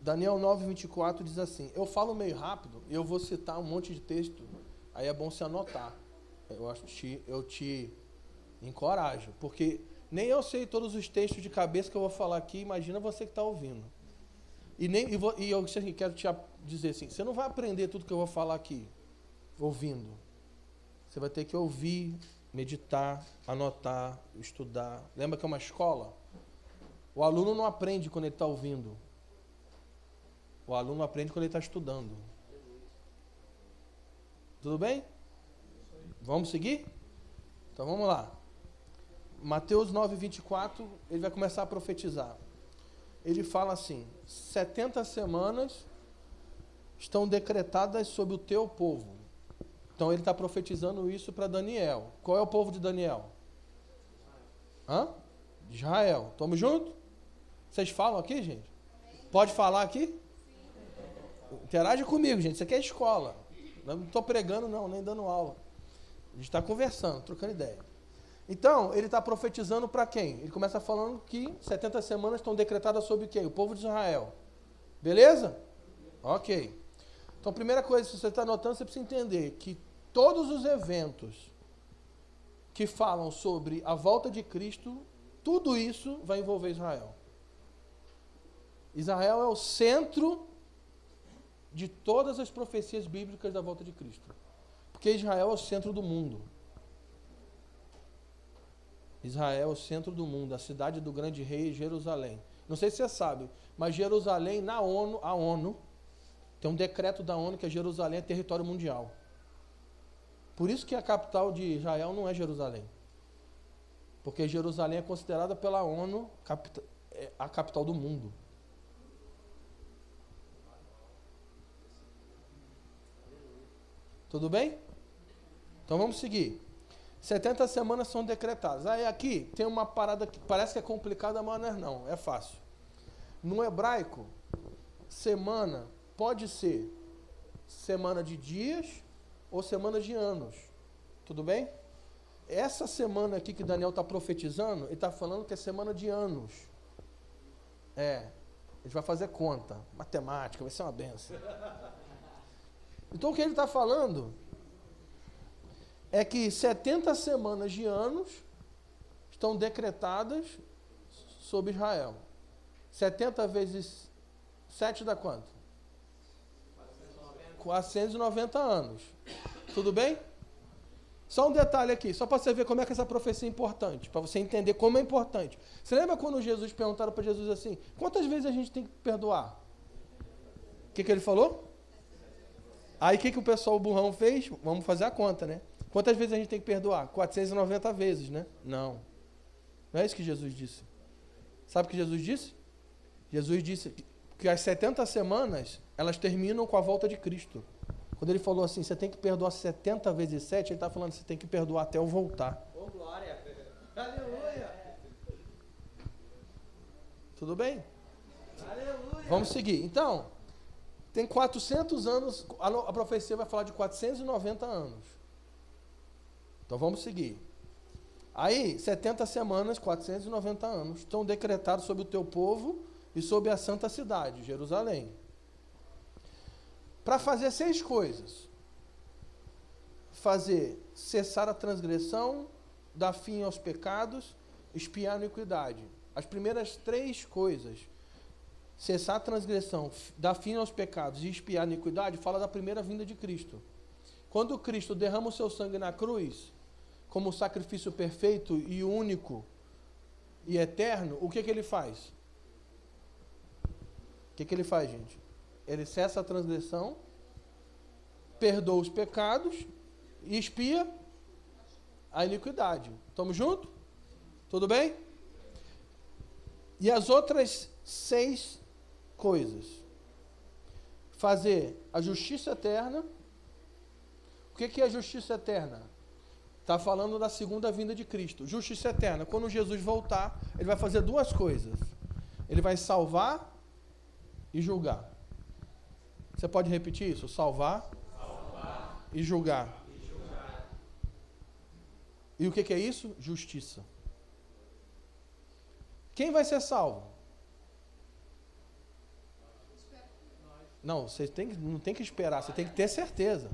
Daniel 9, 24 diz assim: Eu falo meio rápido e eu vou citar um monte de texto, aí é bom se anotar. Eu, acho que eu te encorajo, porque nem eu sei todos os textos de cabeça que eu vou falar aqui, imagina você que está ouvindo. E, nem, e, vou, e eu assim, quero te dizer assim: você não vai aprender tudo que eu vou falar aqui ouvindo. Você vai ter que ouvir, meditar, anotar, estudar. Lembra que é uma escola? O aluno não aprende quando ele está ouvindo. O aluno aprende quando ele está estudando. Tudo bem? Vamos seguir? Então vamos lá. Mateus 9, 24, ele vai começar a profetizar. Ele fala assim: 70 semanas estão decretadas sobre o teu povo. Então ele está profetizando isso para Daniel. Qual é o povo de Daniel? Hã? Israel. Tamo junto? Vocês falam aqui, gente? Pode falar aqui? Interage comigo, gente. Isso aqui é escola. Não estou pregando, não, nem dando aula. A gente está conversando, trocando ideia. Então, ele está profetizando para quem? Ele começa falando que 70 semanas estão decretadas sobre quem? O povo de Israel. Beleza? Ok. Então, primeira coisa, se você está anotando, você precisa entender que todos os eventos que falam sobre a volta de Cristo, tudo isso vai envolver Israel. Israel é o centro de todas as profecias bíblicas da volta de Cristo. Porque Israel é o centro do mundo. Israel é o centro do mundo, a cidade do grande rei Jerusalém. Não sei se você sabe, mas Jerusalém, na ONU, a ONU, tem um decreto da ONU que é Jerusalém é território mundial. Por isso que a capital de Israel não é Jerusalém. Porque Jerusalém é considerada pela ONU é, a capital do mundo. Tudo bem? Então vamos seguir. 70 semanas são decretadas. Aí aqui tem uma parada que parece que é complicada, mas não é não, é fácil. No hebraico, semana pode ser semana de dias ou semana de anos. Tudo bem? Essa semana aqui que Daniel está profetizando, ele está falando que é semana de anos. É, a gente vai fazer conta, matemática, vai ser uma benção. Então o que ele está falando é que 70 semanas de anos estão decretadas sobre Israel. 70 vezes 7 dá quanto? 490 anos. Tudo bem? Só um detalhe aqui, só para você ver como é que essa profecia é importante, para você entender como é importante. Você lembra quando Jesus perguntaram para Jesus assim: quantas vezes a gente tem que perdoar? O que, que ele falou? Aí o que, que o pessoal burrão fez? Vamos fazer a conta, né? Quantas vezes a gente tem que perdoar? 490 vezes, né? Não. Não é isso que Jesus disse. Sabe o que Jesus disse? Jesus disse que as 70 semanas, elas terminam com a volta de Cristo. Quando ele falou assim, você tem que perdoar 70 vezes 7, ele está falando, você tem que perdoar até eu voltar. Oh, glória! Aleluia! Tudo bem? Aleluia! Vamos seguir. Então, tem 400 anos, a profecia vai falar de 490 anos. Então vamos seguir. Aí, 70 semanas, 490 anos, estão decretados sobre o teu povo e sobre a santa cidade, Jerusalém. Para fazer seis coisas: fazer cessar a transgressão, dar fim aos pecados, espiar a iniquidade. As primeiras três coisas, cessar a transgressão, dar fim aos pecados e espiar a iniquidade, fala da primeira vinda de Cristo. Quando Cristo derrama o seu sangue na cruz, como sacrifício perfeito e único e eterno, o que, que ele faz? O que, que ele faz, gente? Ele cessa a transgressão, perdoa os pecados e expia a iniquidade. Estamos juntos? Tudo bem? E as outras seis coisas: fazer a justiça eterna. O que, é a justiça eterna? Está falando da segunda vinda de Cristo. Justiça eterna. Quando Jesus voltar, ele vai fazer duas coisas. Ele vai salvar e julgar. Você pode repetir isso? Salvar, salvar e, julgar. e julgar. E o que, que é isso? Justiça. Quem vai ser salvo? Não, você tem, não tem que esperar, você tem que ter certeza.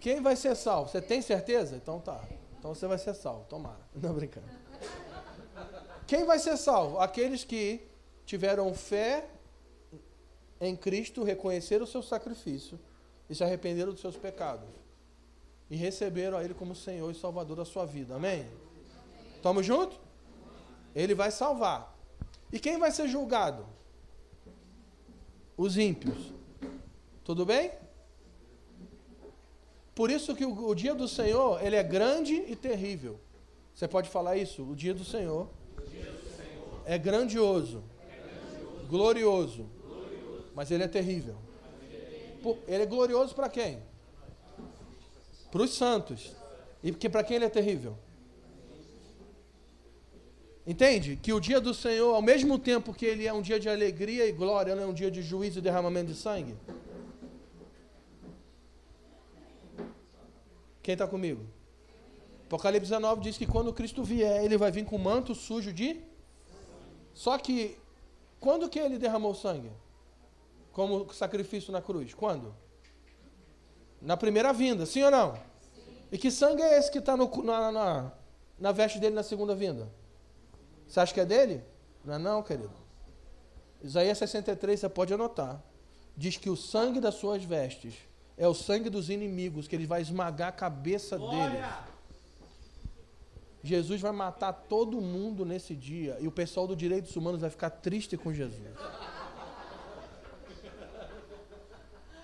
Quem vai ser salvo? Você tem certeza? Então tá. Então você vai ser salvo, tomara. Não brincando. Quem vai ser salvo? Aqueles que tiveram fé em Cristo, reconheceram o seu sacrifício e se arrependeram dos seus pecados. E receberam a Ele como Senhor e Salvador da sua vida. Amém? Tamo junto? Ele vai salvar. E quem vai ser julgado? Os ímpios. Tudo bem? Por isso que o, o, dia do Senhor, ele é grande e terrível. Você pode falar isso? O dia do Senhor, dia do Senhor é, grandioso, é grandioso, glorioso, glorioso, mas ele é terrível. Ele é glorioso para quem? Para os santos. E que para quem ele é terrível? Entende? Que o dia do Senhor, ao mesmo tempo que ele é um dia de alegria e glória, não é um dia de juízo e derramamento de sangue? Quem está comigo? Apocalipse 19 diz que quando Cristo vier, ele vai vir com manto sujo de. Só que, quando que ele derramou sangue? Como sacrifício na cruz? Quando? Na primeira vinda, sim ou não? Sim. E que sangue é esse que está na, na, na veste dele na segunda vinda? Você acha que é dele? Não é não, querido. Isaías 63, você pode anotar. Diz que o sangue das suas vestes é o sangue dos inimigos, que ele vai esmagar a cabeça deles. Jesus vai matar todo mundo nesse dia. E o pessoal do direitos humanos vai ficar triste com Jesus.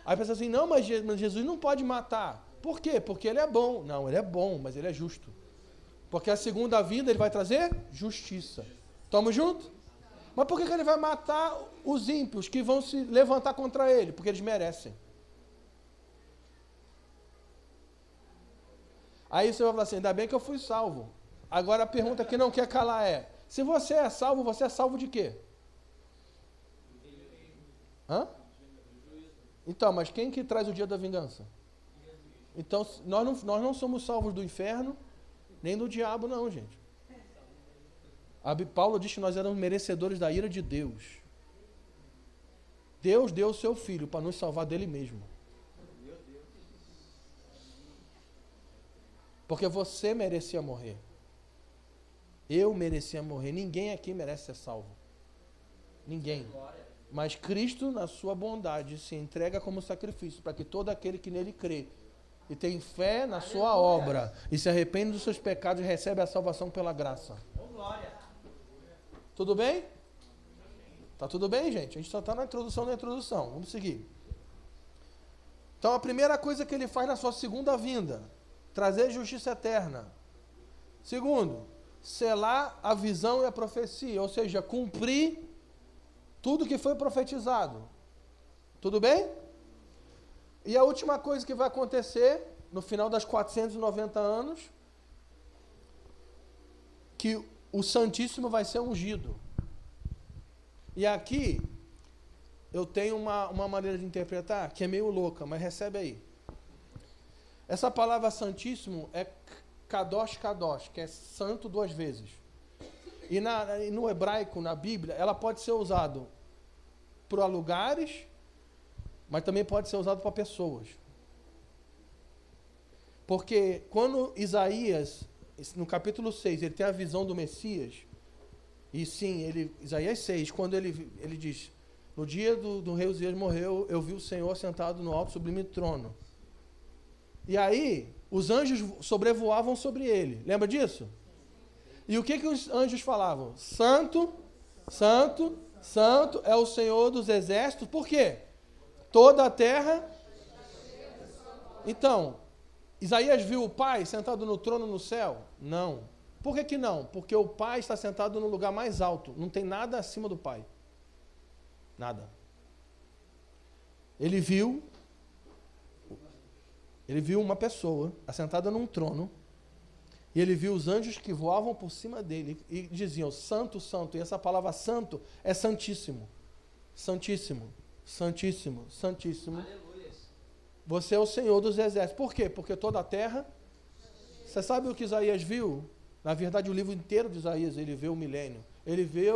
Aí pensa assim, não, mas Jesus não pode matar. Por quê? Porque ele é bom. Não, ele é bom, mas ele é justo. Porque a segunda vinda ele vai trazer justiça. Tamo junto? Mas por que, que ele vai matar os ímpios que vão se levantar contra ele? Porque eles merecem. Aí você vai falar assim: ainda bem que eu fui salvo. Agora a pergunta que não quer calar é: se você é salvo, você é salvo de quê? Hã? Então, mas quem que traz o dia da vingança? Então, nós não, nós não somos salvos do inferno, nem do diabo, não, gente. A Paulo diz que nós éramos merecedores da ira de Deus. Deus deu o seu filho para nos salvar dele mesmo. Porque você merecia morrer. Eu merecia morrer. Ninguém aqui merece ser salvo. Ninguém. Mas Cristo, na sua bondade, se entrega como sacrifício para que todo aquele que nele crê e tem fé na sua obra e se arrepende dos seus pecados recebe a salvação pela graça. Tudo bem? Tá tudo bem, gente? A gente só está na introdução da introdução. Vamos seguir. Então, a primeira coisa que ele faz na sua segunda vinda trazer justiça eterna. Segundo, selar a visão e a profecia, ou seja, cumprir tudo que foi profetizado. Tudo bem? E a última coisa que vai acontecer no final das 490 anos, que o Santíssimo vai ser ungido. E aqui eu tenho uma, uma maneira de interpretar que é meio louca, mas recebe aí. Essa palavra santíssimo é kadosh kadosh, que é santo duas vezes. E, na, no hebraico, na Bíblia, ela pode ser usado para lugares, mas também pode ser usado para pessoas. Porque quando Isaías, no capítulo 6, ele tem a visão do Messias, e sim, ele, Isaías 6, quando ele, ele diz: No dia do, do rei Uzias morreu, eu vi o Senhor sentado no alto sublime trono e aí, os anjos sobrevoavam sobre ele. Lembra disso? E o que, que os anjos falavam? Santo, santo, santo é o Senhor dos exércitos. Por quê? Toda a terra. Então, Isaías viu o Pai sentado no trono no céu? Não. Por que, que não? Porque o Pai está sentado no lugar mais alto. Não tem nada acima do Pai. Nada. Ele viu ele viu uma pessoa assentada num trono e ele viu os anjos que voavam por cima dele e diziam: Santo, Santo. E essa palavra santo é Santíssimo. Santíssimo, Santíssimo, Santíssimo. Aleluia. Você é o Senhor dos exércitos. Por quê? Porque toda a terra. Você sabe o que Isaías viu? Na verdade, o livro inteiro de Isaías, ele vê o milênio. Ele vê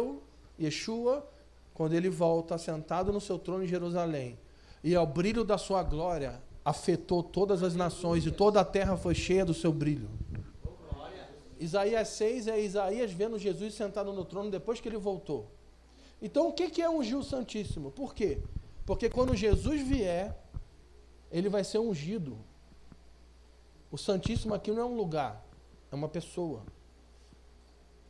Yeshua quando ele volta sentado no seu trono em Jerusalém e ao brilho da sua glória afetou todas as nações e toda a terra foi cheia do seu brilho. Isaías 6 é Isaías vendo Jesus sentado no trono depois que ele voltou. Então, o que é ungir o Santíssimo? Por quê? Porque quando Jesus vier, ele vai ser ungido. O Santíssimo aqui não é um lugar, é uma pessoa.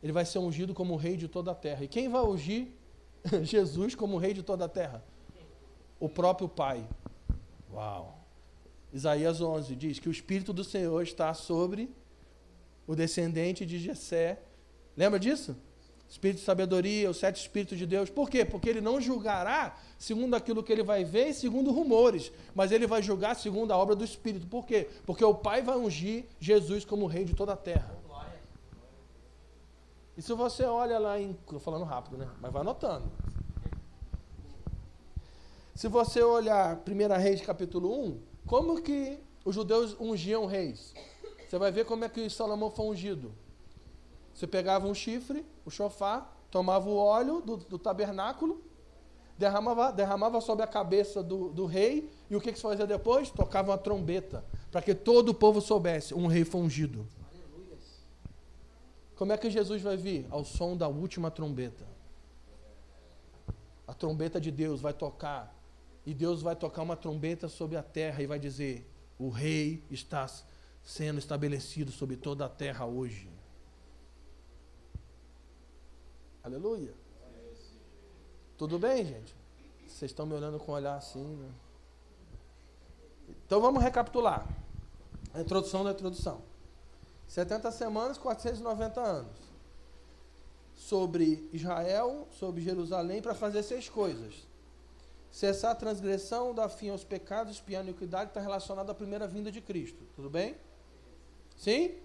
Ele vai ser ungido como rei de toda a terra. E quem vai ungir Jesus como rei de toda a terra? O próprio Pai. Uau! Isaías 11 diz que o Espírito do Senhor está sobre o descendente de Jessé. Lembra disso? Espírito de sabedoria, os sete Espíritos de Deus. Por quê? Porque ele não julgará segundo aquilo que ele vai ver e segundo rumores, mas ele vai julgar segundo a obra do Espírito. Por quê? Porque o Pai vai ungir Jesus como rei de toda a terra. E se você olha lá em. Estou falando rápido, né? Mas vai anotando. Se você olhar 1 Reis capítulo 1, como que os judeus ungiam reis? Você vai ver como é que Salomão foi ungido. Você pegava um chifre, o chofar, tomava o óleo do, do tabernáculo, derramava, derramava sobre a cabeça do, do rei, e o que, que você fazia depois? Tocava uma trombeta, para que todo o povo soubesse, um rei foi ungido. Como é que Jesus vai vir? Ao som da última trombeta. A trombeta de Deus vai tocar. E Deus vai tocar uma trombeta sobre a terra e vai dizer: O rei está sendo estabelecido sobre toda a terra hoje. Aleluia. Tudo bem, gente? Vocês estão me olhando com um olhar assim, né? Então vamos recapitular. A introdução da introdução. 70 semanas, 490 anos. Sobre Israel, sobre Jerusalém, para fazer seis coisas. Cessar a transgressão, dar fim aos pecados, espiar a iniquidade, está relacionado à primeira vinda de Cristo. Tudo bem? Sim?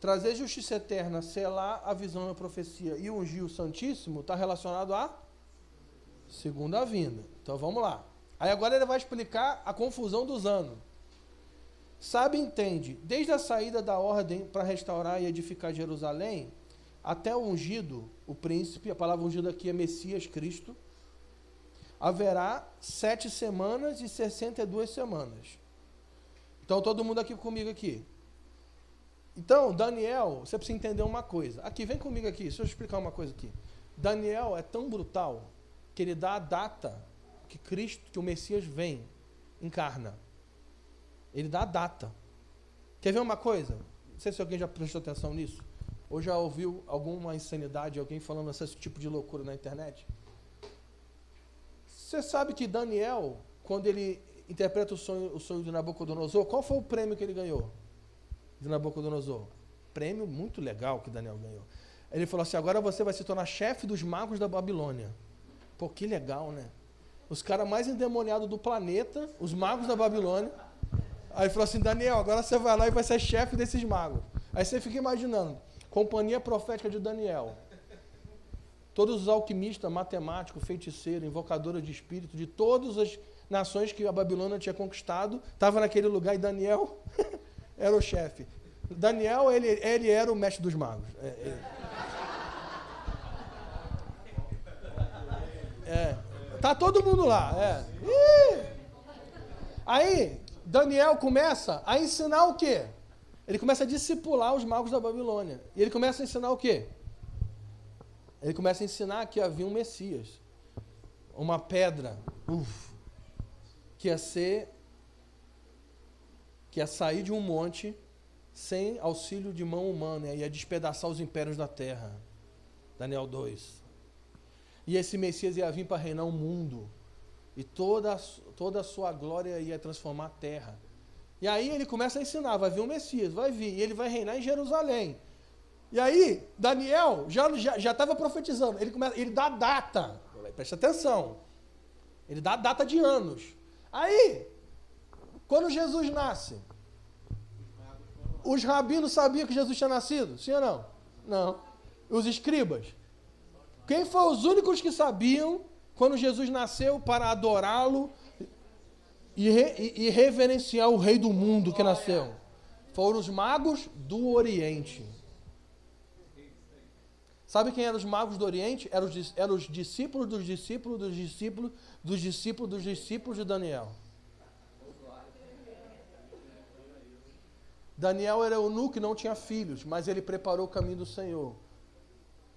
Trazer justiça eterna, selar a visão e a profecia e ungir o Santíssimo está relacionado à segunda vinda. Então vamos lá. Aí agora ele vai explicar a confusão dos anos. Sabe entende, desde a saída da ordem para restaurar e edificar Jerusalém, até o ungido, o príncipe, a palavra ungido aqui é Messias Cristo, haverá sete semanas e sessenta e duas semanas. Então todo mundo aqui comigo aqui. Então, Daniel, você precisa entender uma coisa. Aqui, vem comigo aqui, deixa eu explicar uma coisa aqui. Daniel é tão brutal que ele dá a data que Cristo, que o Messias vem, encarna. Ele dá a data. Quer ver uma coisa? Não sei se alguém já prestou atenção nisso. Ou já ouviu alguma insanidade, alguém falando esse tipo de loucura na internet? Você sabe que Daniel, quando ele interpreta o sonho, o sonho de Nabucodonosor, qual foi o prêmio que ele ganhou? De Nabucodonosor. Prêmio muito legal que Daniel ganhou. Ele falou assim: agora você vai se tornar chefe dos magos da Babilônia. Pô, que legal, né? Os caras mais endemoniados do planeta, os magos da Babilônia Aí falou assim: Daniel, agora você vai lá e vai ser chefe desses magos. Aí você fica imaginando: Companhia Profética de Daniel. Todos os alquimistas, matemáticos, feiticeiros, invocadores de espírito de todas as nações que a Babilônia tinha conquistado, estavam naquele lugar e Daniel era o chefe. Daniel, ele, ele era o mestre dos magos. É, é. é. Tá todo mundo lá. É. Aí, Daniel começa a ensinar o quê? Ele começa a discipular os magos da Babilônia. E ele começa a ensinar o quê? Ele começa a ensinar que havia um Messias. Uma pedra. Uf, que ia ser. Que ia sair de um monte sem auxílio de mão humana. E ia despedaçar os impérios da terra. Daniel 2. E esse Messias ia vir para reinar o mundo e toda, toda a sua glória ia transformar a terra. E aí ele começa a ensinar, vai vir um Messias, vai vir, e ele vai reinar em Jerusalém. E aí, Daniel já estava já, já profetizando, ele, começa, ele dá data, preste atenção, ele dá data de anos. Aí, quando Jesus nasce, os rabinos sabiam que Jesus tinha nascido? Sim ou não? Não. Os escribas? Quem foram os únicos que sabiam quando Jesus nasceu para adorá-lo e, re, e, reverenciar o rei do mundo que nasceu. Foram os magos do Oriente. Sabe quem eram os magos do Oriente? Eram os, eram os discípulos dos discípulos dos discípulos dos discípulos dos discípulos de Daniel. Daniel era eunuco e não tinha filhos, mas ele preparou o caminho do Senhor.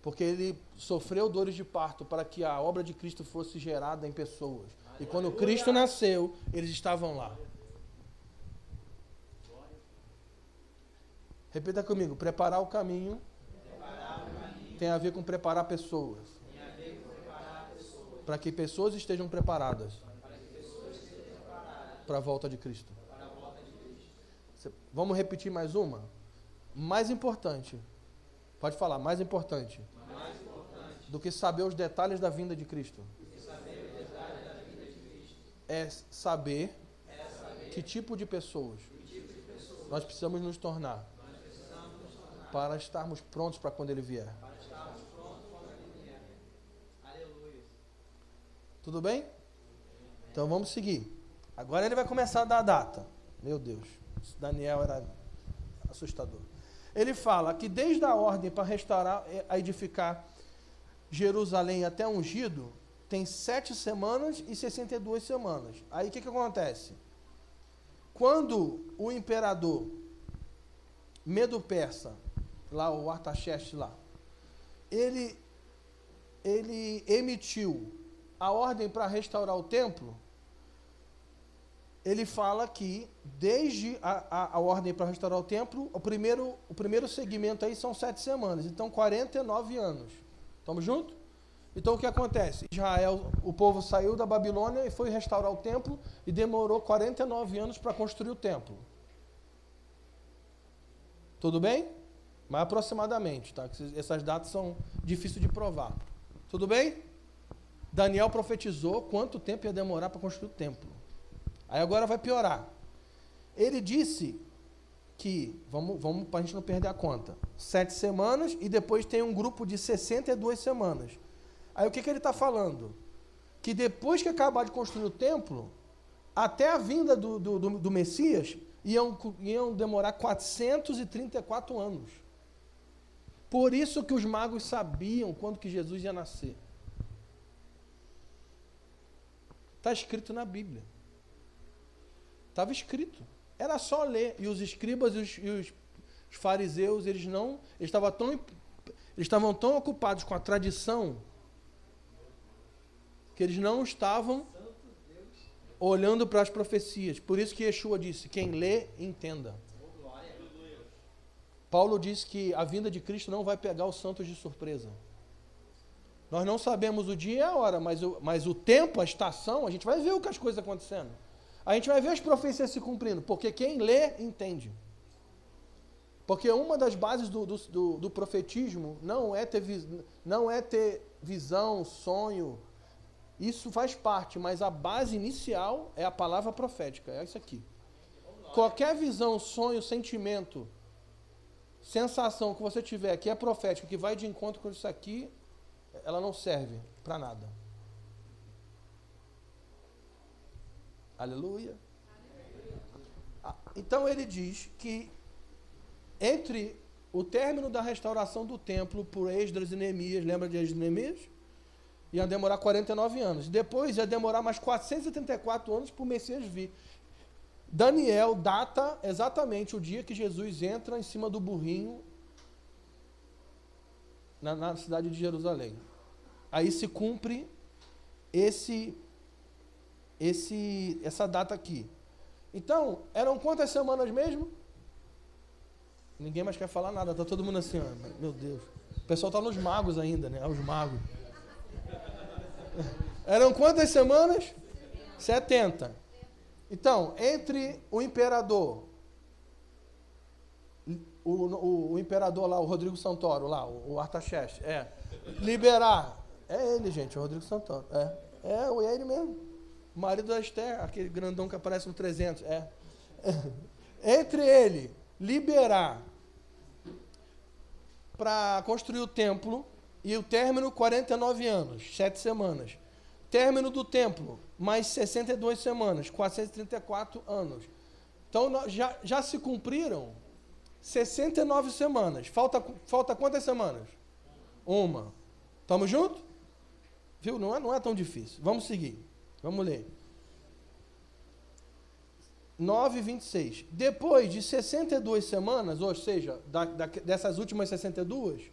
Porque ele sofreu dores de parto para que a obra de Cristo fosse gerada em pessoas. E quando Cristo nasceu, eles estavam lá. Repita comigo: preparar o caminho, tem a ver com preparar pessoas. Para que pessoas estejam preparadas para a volta de Cristo. Vamos repetir mais uma? Mais importante. Pode falar, mais importante. Mais importante. Do que saber os detalhes da vinda de Cristo. É saber, é saber que tipo de pessoas, tipo de pessoas nós precisamos nos tornar, precisamos nos tornar para estarmos prontos para quando Ele vier. Tudo bem? Então vamos seguir. Agora ele vai começar a dar a data. Meu Deus, Daniel era assustador. Ele fala que desde a ordem para restaurar, eh, a edificar Jerusalém até ungido, tem sete semanas e 62 semanas. Aí o que, que acontece? Quando o imperador Medo-Persa, lá o Artaxerxes lá, ele, ele emitiu a ordem para restaurar o templo, ele fala que desde a, a, a ordem para restaurar o templo, o primeiro, o primeiro segmento aí são sete semanas, então 49 anos. Estamos juntos? Então o que acontece? Israel, o povo saiu da Babilônia e foi restaurar o templo e demorou 49 anos para construir o templo. Tudo bem? Mas aproximadamente, tá? Essas datas são difíceis de provar. Tudo bem? Daniel profetizou quanto tempo ia demorar para construir o templo. Aí agora vai piorar. Ele disse que, vamos, vamos para a gente não perder a conta, sete semanas e depois tem um grupo de 62 semanas. Aí o que, que ele está falando? Que depois que acabar de construir o templo, até a vinda do, do, do, do Messias, iam, iam demorar 434 anos. Por isso que os magos sabiam quando que Jesus ia nascer. Está escrito na Bíblia. Estava escrito. Era só ler. E os escribas e os, e os fariseus, eles não. Eles estavam tão, eles estavam tão ocupados com a tradição que eles não estavam olhando para as profecias. Por isso que Yeshua disse: quem lê, entenda. Paulo disse que a vinda de Cristo não vai pegar os santos de surpresa. Nós não sabemos o dia e a hora, mas o, mas o tempo, a estação, a gente vai ver o que as coisas acontecendo. A gente vai ver as profecias se cumprindo, porque quem lê, entende. Porque uma das bases do, do, do, do profetismo não é, ter, não é ter visão, sonho. Isso faz parte, mas a base inicial é a palavra profética. É isso aqui. Qualquer visão, sonho, sentimento, sensação que você tiver que é profética, que vai de encontro com isso aqui, ela não serve para nada. Aleluia. Ah, então ele diz que entre o término da restauração do templo por Esdras e Neemias, lembra de Esdras e Neemias? Ia demorar 49 anos. Depois ia demorar mais 434 anos para o Messias vir. Daniel data exatamente o dia que Jesus entra em cima do burrinho na, na cidade de Jerusalém. Aí se cumpre esse esse, essa data aqui. Então, eram quantas semanas mesmo? Ninguém mais quer falar nada, tá todo mundo assim, ó, meu Deus. O pessoal tá nos magos ainda, né? Os magos. Eram quantas semanas? 70. Então, entre o imperador, o, o, o imperador lá, o Rodrigo Santoro, lá, o, o Artaxerxes, é, liberar. É ele, gente, o Rodrigo Santoro. É, é, é ele mesmo. Marido da Esther, aquele grandão que aparece no 300, é. Entre ele liberar para construir o templo e o término 49 anos, 7 semanas. Término do templo, mais 62 semanas, 434 anos. Então já, já se cumpriram 69 semanas. Falta, falta quantas semanas? Uma. Tamo junto? Viu? Não é, não é tão difícil. Vamos seguir. Vamos ler. 9, 26. Depois de 62 semanas, ou seja, da, da, dessas últimas 62,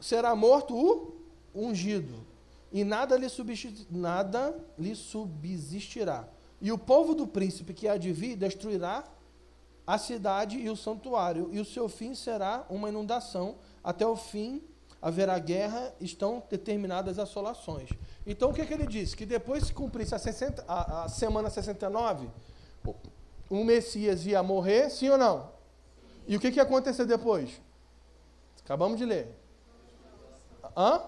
será morto o ungido, e nada lhe, nada lhe subsistirá. E o povo do príncipe que há de vir destruirá a cidade e o santuário, e o seu fim será uma inundação. Até o fim haverá guerra, estão determinadas assolações. Então o que, é que ele disse? Que depois que cumprisse a, 60, a, a semana 69, o Messias ia morrer, sim ou não? E o que, que ia acontecer depois? Acabamos de ler. Hã?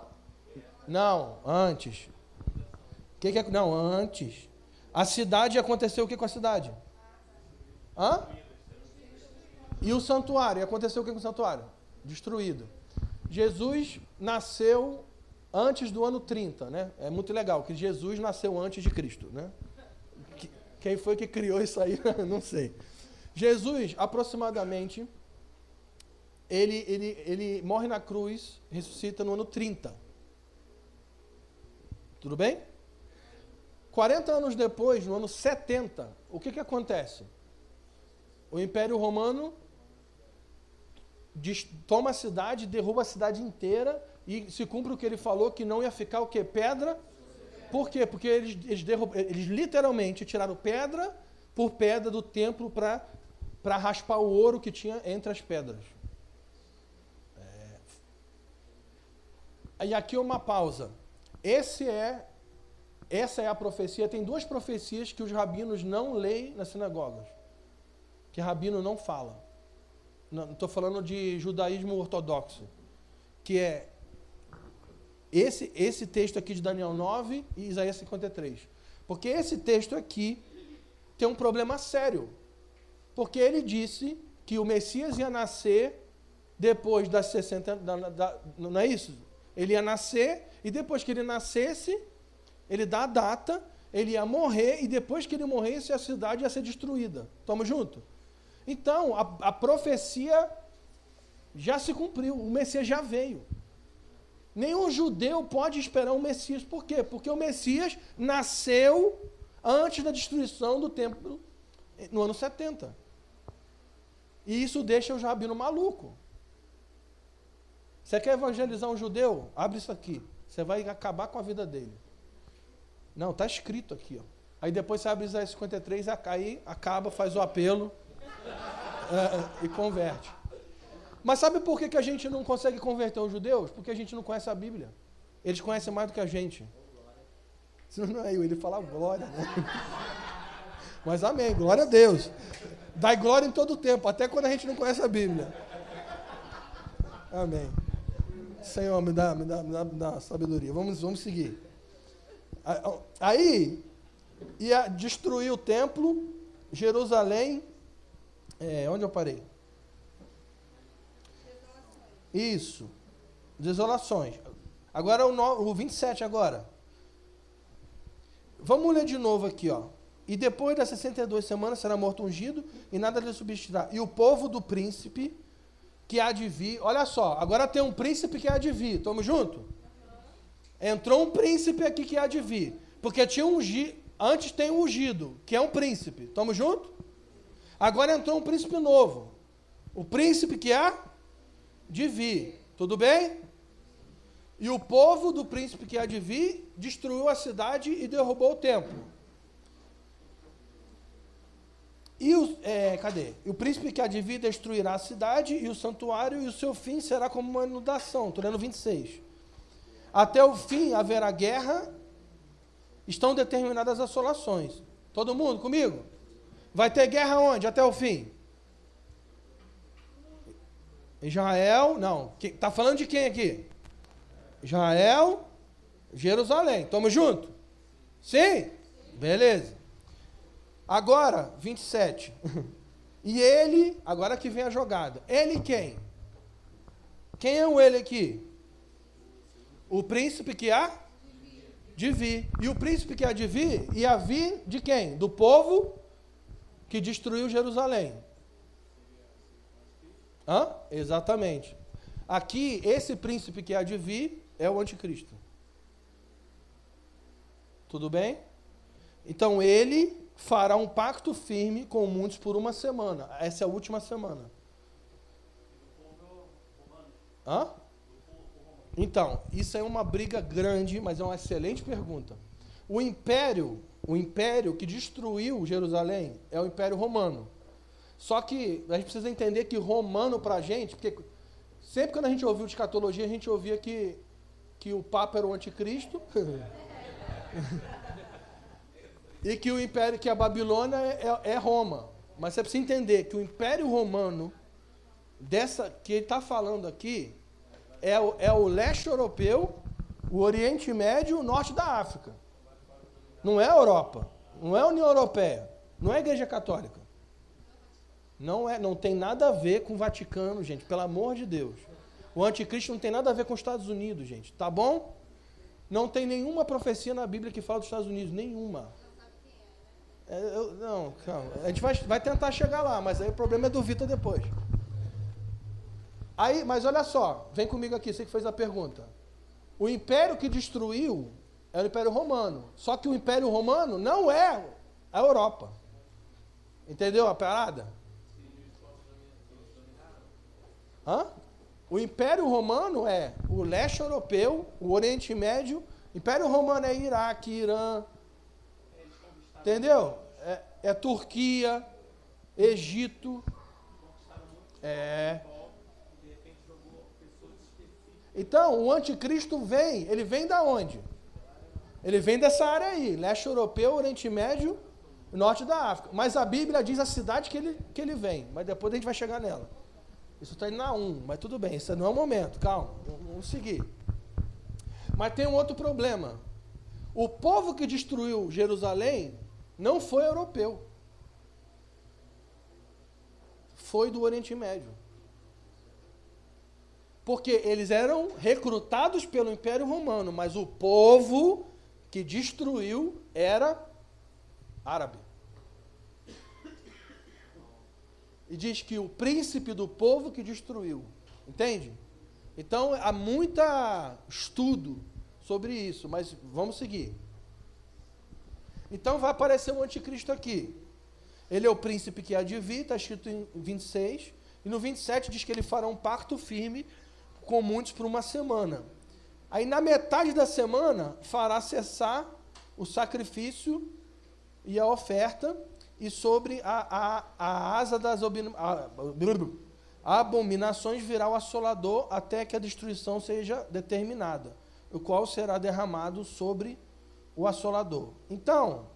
Não, antes. Que, que é? Não, antes. A cidade aconteceu o que com a cidade? Hã? E o santuário? Aconteceu o que com o santuário? Destruído. Jesus nasceu antes do ano 30, né? É muito legal que Jesus nasceu antes de Cristo, né? Quem foi que criou isso aí? Não sei. Jesus, aproximadamente, ele, ele, ele morre na cruz, ressuscita no ano 30. Tudo bem? 40 anos depois, no ano 70, o que, que acontece? O Império Romano toma a cidade, derruba a cidade inteira e se cumpre o que ele falou, que não ia ficar o que? Pedra. Por quê? Porque eles, eles, eles literalmente tiraram pedra por pedra do templo para raspar o ouro que tinha entre as pedras. É... E aqui uma pausa. Esse é, essa é a profecia. Tem duas profecias que os rabinos não leem nas sinagogas. Que rabino não fala. Não estou falando de judaísmo ortodoxo. Que é esse, esse texto aqui de Daniel 9 e Isaías 53. Porque esse texto aqui tem um problema sério. Porque ele disse que o Messias ia nascer depois das 60. Da, da, não é isso? Ele ia nascer e depois que ele nascesse, ele dá a data, ele ia morrer e depois que ele morresse, a cidade ia ser destruída. Estamos juntos? Então, a, a profecia já se cumpriu, o Messias já veio. Nenhum judeu pode esperar um Messias. Por quê? Porque o Messias nasceu antes da destruição do templo no ano 70. E isso deixa o rabino maluco. Você quer evangelizar um judeu? Abre isso aqui. Você vai acabar com a vida dele. Não, está escrito aqui. Ó. Aí depois você abre Isaías 53, aí acaba, faz o apelo é, e converte. Mas sabe por que, que a gente não consegue converter os judeus? Porque a gente não conhece a Bíblia. Eles conhecem mais do que a gente. Não é eu, ele fala glória, né? Mas amém, glória a Deus. Dai glória em todo o tempo, até quando a gente não conhece a Bíblia. Amém. Senhor, me dá, me dá, me dá, me dá sabedoria. Vamos, vamos seguir. Aí, ia destruir o templo, Jerusalém. É, onde eu parei? Isso. Desolações. Agora o, no, o 27 agora. Vamos ler de novo aqui, ó. E depois das 62 semanas será morto ungido e nada lhe substituirá. E o povo do príncipe que há de vir. Olha só, agora tem um príncipe que há de vir. Tamo junto? Entrou um príncipe aqui que há de vir. Porque tinha um ungido. Antes tem um ungido, que é um príncipe. Tamo junto? Agora entrou um príncipe novo. O príncipe que há de vir. Tudo bem? E o povo do príncipe que há de vir destruiu a cidade e derrubou o templo. E o, é, cadê? E o príncipe que há de vir destruirá a cidade e o santuário, e o seu fim será como uma inundação. Estou lendo 26. Até o fim haverá guerra, estão determinadas assolações. Todo mundo comigo? Vai ter guerra onde? Até o fim? Israel, não. Está falando de quem aqui? Israel, Jerusalém. Estamos juntos? Sim? Beleza. Agora, 27. E ele, agora que vem a jogada. Ele quem? Quem é o ele aqui? O príncipe que há de vir. E o príncipe que há de vir ia vir de quem? Do povo que destruiu Jerusalém. Hã? Exatamente. Aqui, esse príncipe que há de vir é o anticristo. Tudo bem? Então ele fará um pacto firme com muitos por uma semana. Essa é a última semana. Hã? Então, isso é uma briga grande, mas é uma excelente pergunta. O império, o império que destruiu Jerusalém é o Império Romano. Só que a gente precisa entender que romano para a gente, porque sempre quando a gente ouviu de escatologia, a gente ouvia que, que o Papa era o anticristo. e que o império, que a Babilônia é, é, é Roma. Mas você precisa entender que o Império Romano, dessa que ele está falando aqui, é o, é o leste europeu, o Oriente Médio e o norte da África. Não é a Europa, não é a União Europeia, não é a Igreja Católica. Não, é, não tem nada a ver com o Vaticano, gente, pelo amor de Deus. O anticristo não tem nada a ver com os Estados Unidos, gente, tá bom? Não tem nenhuma profecia na Bíblia que fala dos Estados Unidos, nenhuma. É, eu, não, calma. A gente vai, vai tentar chegar lá, mas aí o problema é do Vitor depois. Aí, mas olha só, vem comigo aqui, você que fez a pergunta. O império que destruiu é o Império Romano. Só que o Império Romano não é a Europa. Entendeu a parada? Hã? O Império Romano é o leste europeu, o Oriente Médio. Império Romano é Iraque, Irã. Entendeu? É, é Turquia, Egito. É. Então, o anticristo vem, ele vem da onde? Ele vem dessa área aí, leste europeu, Oriente Médio, norte da África. Mas a Bíblia diz a cidade que ele, que ele vem, mas depois a gente vai chegar nela. Isso está indo na 1, mas tudo bem, isso não é o momento, calma, vamos seguir. Mas tem um outro problema. O povo que destruiu Jerusalém não foi europeu. Foi do Oriente Médio. Porque eles eram recrutados pelo Império Romano, mas o povo que destruiu era árabe. E diz que o príncipe do povo que destruiu. Entende? Então há muito estudo sobre isso, mas vamos seguir. Então vai aparecer o um anticristo aqui. Ele é o príncipe que vir, está escrito em 26. E no 27 diz que ele fará um pacto firme com muitos por uma semana. Aí na metade da semana fará cessar o sacrifício e a oferta, e sobre a, a, a asa das abominações virá o assolador até que a destruição seja determinada, o qual será derramado sobre o assolador. Então,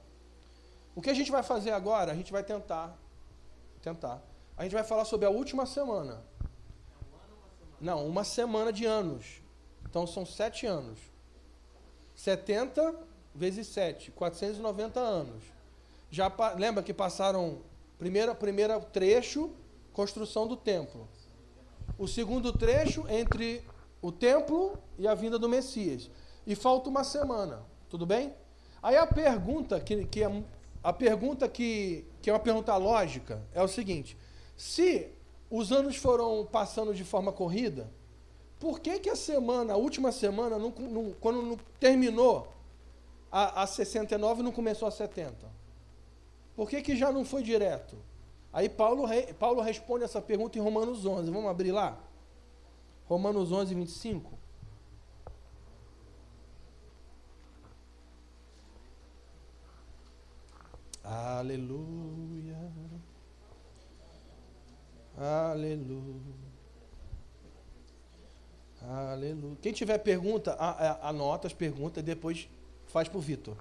o que a gente vai fazer agora? A gente vai tentar, tentar. A gente vai falar sobre a última semana. Não, uma semana de anos. Então são sete anos. 70 vezes 7, 490 anos. Já lembra que passaram primeiro, primeiro trecho, construção do templo. O segundo trecho entre o templo e a vinda do Messias. E falta uma semana, tudo bem? Aí a pergunta que, que é a pergunta que, que é uma pergunta lógica é o seguinte: se os anos foram passando de forma corrida, por que, que a semana, a última semana, não, não, quando não terminou a, a 69, não começou a 70? Por que, que já não foi direto? Aí Paulo, Paulo responde essa pergunta em Romanos 11. Vamos abrir lá? Romanos 11, 25. Aleluia. Aleluia. Aleluia. Quem tiver pergunta, anota as perguntas e depois faz para o Vitor.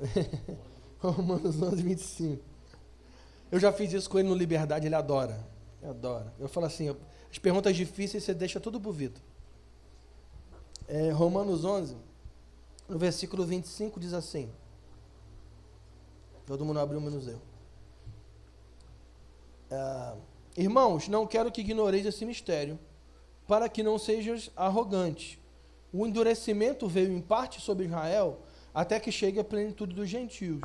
Romanos 11, 25. Eu já fiz isso com ele no Liberdade, ele adora. Ele adora. Eu falo assim, as perguntas difíceis você deixa tudo para o Vitor. É, Romanos 11, no versículo 25, diz assim. Todo mundo abriu menos eu. Ah, Irmãos, não quero que ignoreis esse mistério, para que não sejais arrogantes. O endurecimento veio em parte sobre Israel, até que chegue a plenitude dos gentios.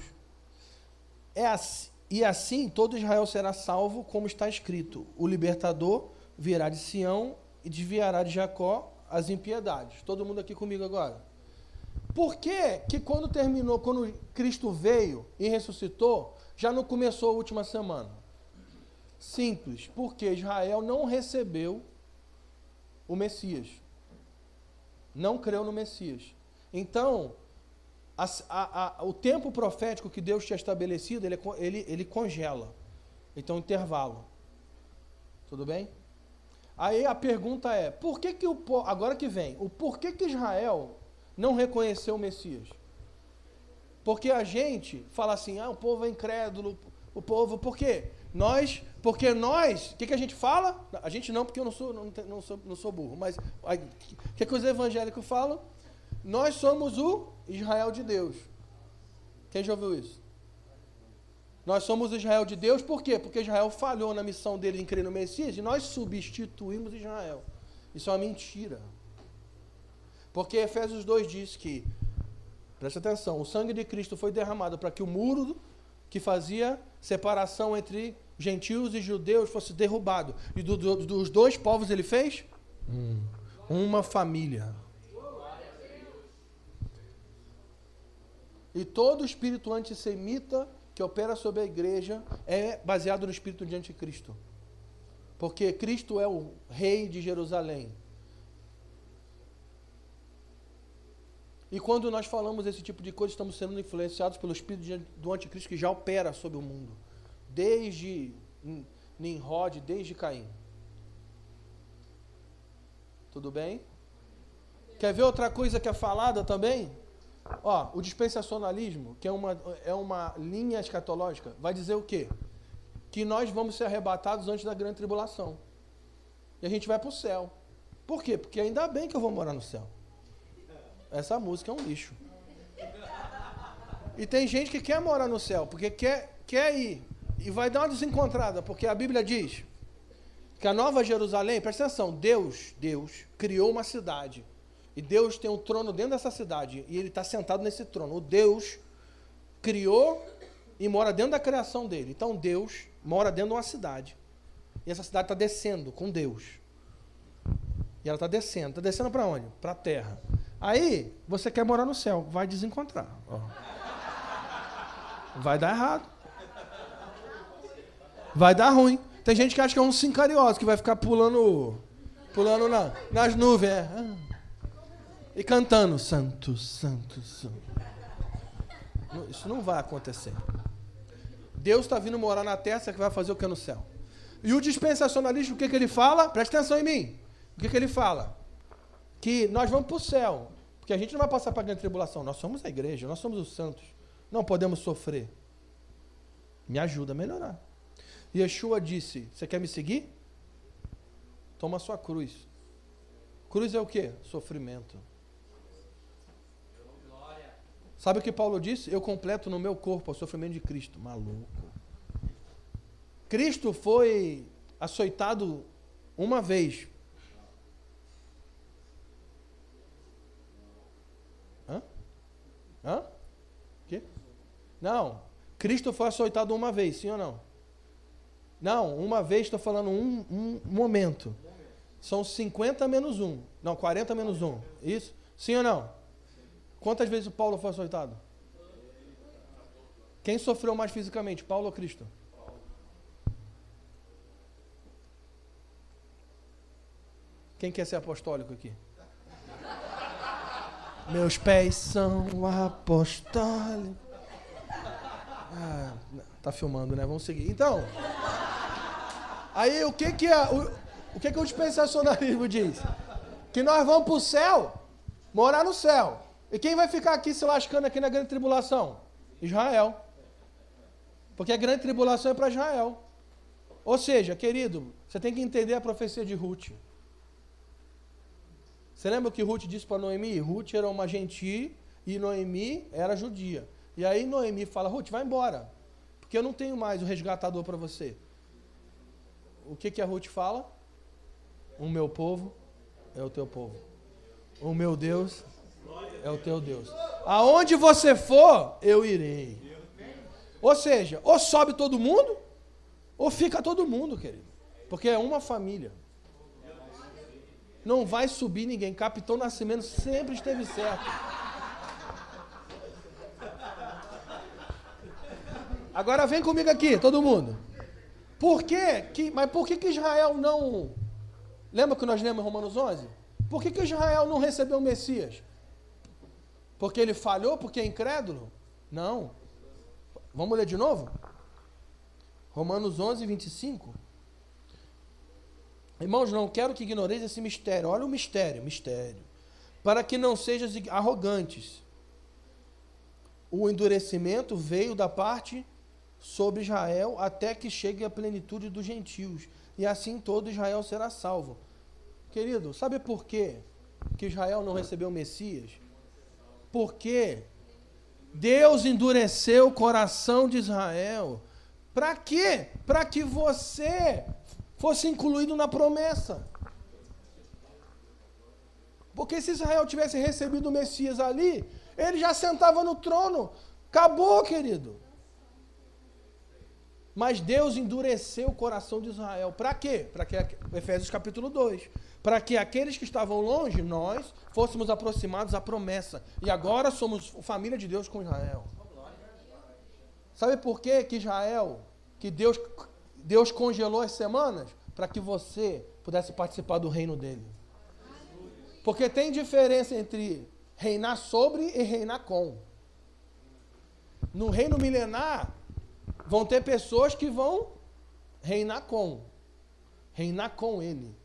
É assim, E assim todo Israel será salvo, como está escrito: o libertador virá de Sião e desviará de Jacó as impiedades. Todo mundo aqui comigo agora. Por que, que quando terminou, quando Cristo veio e ressuscitou, já não começou a última semana? Simples, porque Israel não recebeu o Messias. Não creu no Messias. Então, a, a, a, o tempo profético que Deus tinha estabelecido, ele, ele, ele congela. Então, intervalo. Tudo bem? Aí a pergunta é, por que que o agora que vem, o porquê que Israel não reconheceu o Messias? Porque a gente fala assim, ah, o povo é incrédulo, o povo, por quê? Nós, porque nós, o que, que a gente fala? A gente não, porque eu não sou, não, não sou, não sou burro, mas o que, que os evangélicos falam? Nós somos o Israel de Deus. Quem já ouviu isso? Nós somos Israel de Deus, por quê? Porque Israel falhou na missão dele em crer no Messias e nós substituímos Israel. Isso é uma mentira. Porque Efésios 2 diz que, preste atenção, o sangue de Cristo foi derramado para que o muro que fazia separação entre gentios e judeus fosse derrubado. E do, do, dos dois povos ele fez? Hum, uma família. E todo espírito antissemita que opera sobre a igreja é baseado no espírito de anticristo. Porque Cristo é o rei de Jerusalém. E quando nós falamos esse tipo de coisa, estamos sendo influenciados pelo espírito do anticristo que já opera sobre o mundo. Desde Nimrod, desde Caim. Tudo bem? Quer ver outra coisa que é falada também? Ó, o dispensacionalismo, que é uma, é uma linha escatológica, vai dizer o quê? Que nós vamos ser arrebatados antes da grande tribulação. E a gente vai para o céu. Por quê? Porque ainda bem que eu vou morar no céu. Essa música é um lixo. E tem gente que quer morar no céu, porque quer, quer ir. E vai dar uma desencontrada, porque a Bíblia diz que a Nova Jerusalém, presta atenção, Deus, Deus criou uma cidade e Deus tem um trono dentro dessa cidade. E ele está sentado nesse trono. O Deus criou e mora dentro da criação dele. Então Deus mora dentro de uma cidade. E essa cidade está descendo com Deus. E ela está descendo. Está descendo para onde? Para a terra. Aí, você quer morar no céu. Vai desencontrar. Ó. Vai dar errado. Vai dar ruim. Tem gente que acha que é um sincarioso, que vai ficar pulando, pulando na, nas nuvens. É. E cantando Santo, Santo, Santo. Isso não vai acontecer. Deus está vindo morar na terra, você vai fazer o que no céu? E o dispensacionalista, o que, que ele fala? Presta atenção em mim. O que, que ele fala? Que nós vamos para o céu. Porque a gente não vai passar para a grande tribulação. Nós somos a igreja, nós somos os santos. Não podemos sofrer. Me ajuda a melhorar. Yeshua disse: Você quer me seguir? Toma sua cruz. Cruz é o que? Sofrimento. Sabe o que Paulo disse? Eu completo no meu corpo o sofrimento de Cristo. Maluco. Cristo foi açoitado uma vez. Hã? Hã? Que? Não. Cristo foi açoitado uma vez, sim ou não? Não, uma vez estou falando um, um momento. São 50 menos 1. Não, 40 menos 1. Isso? Sim ou não? Quantas vezes o Paulo foi açoitado? Quem sofreu mais fisicamente, Paulo ou Cristo? Quem quer ser apostólico aqui? Meus pés são apostólicos. Ah, tá filmando, né? Vamos seguir. Então, aí o que que, é, o, o, que que o dispensacionalismo diz? Que nós vamos para o céu, morar no céu. E quem vai ficar aqui se lascando aqui na grande tribulação? Israel. Porque a grande tribulação é para Israel. Ou seja, querido, você tem que entender a profecia de Ruth. Você lembra o que Ruth disse para Noemi? Ruth era uma gentia e Noemi era judia. E aí Noemi fala: Ruth, vai embora, porque eu não tenho mais o resgatador para você. O que, que a Ruth fala? O meu povo é o teu povo. O meu Deus é o teu Deus. Aonde você for, eu irei. Ou seja, ou sobe todo mundo, ou fica todo mundo, querido. Porque é uma família. Não vai subir ninguém. Capitão Nascimento sempre esteve certo. Agora vem comigo aqui, todo mundo. Por quê? Que, mas por que, que Israel não. Lembra que nós lemos em Romanos 11? Por que, que Israel não recebeu o Messias? Porque ele falhou? Porque é incrédulo? Não. Vamos ler de novo? Romanos 11, 25. Irmãos, não quero que ignoreis esse mistério. Olha o mistério, mistério. Para que não sejam arrogantes. O endurecimento veio da parte sobre Israel até que chegue a plenitude dos gentios. E assim todo Israel será salvo. Querido, sabe por quê que Israel não recebeu o Messias? Porque Deus endureceu o coração de Israel. Para quê? Para que você fosse incluído na promessa. Porque se Israel tivesse recebido o Messias ali, ele já sentava no trono. Acabou, querido. Mas Deus endureceu o coração de Israel. Para quê? Para que Efésios capítulo 2, para que aqueles que estavam longe, nós fôssemos aproximados à promessa. E agora somos família de Deus com Israel. Sabe por quê que Israel, que Deus Deus congelou as semanas para que você pudesse participar do reino dele. Porque tem diferença entre reinar sobre e reinar com. No reino milenar, vão ter pessoas que vão reinar com, reinar com ele.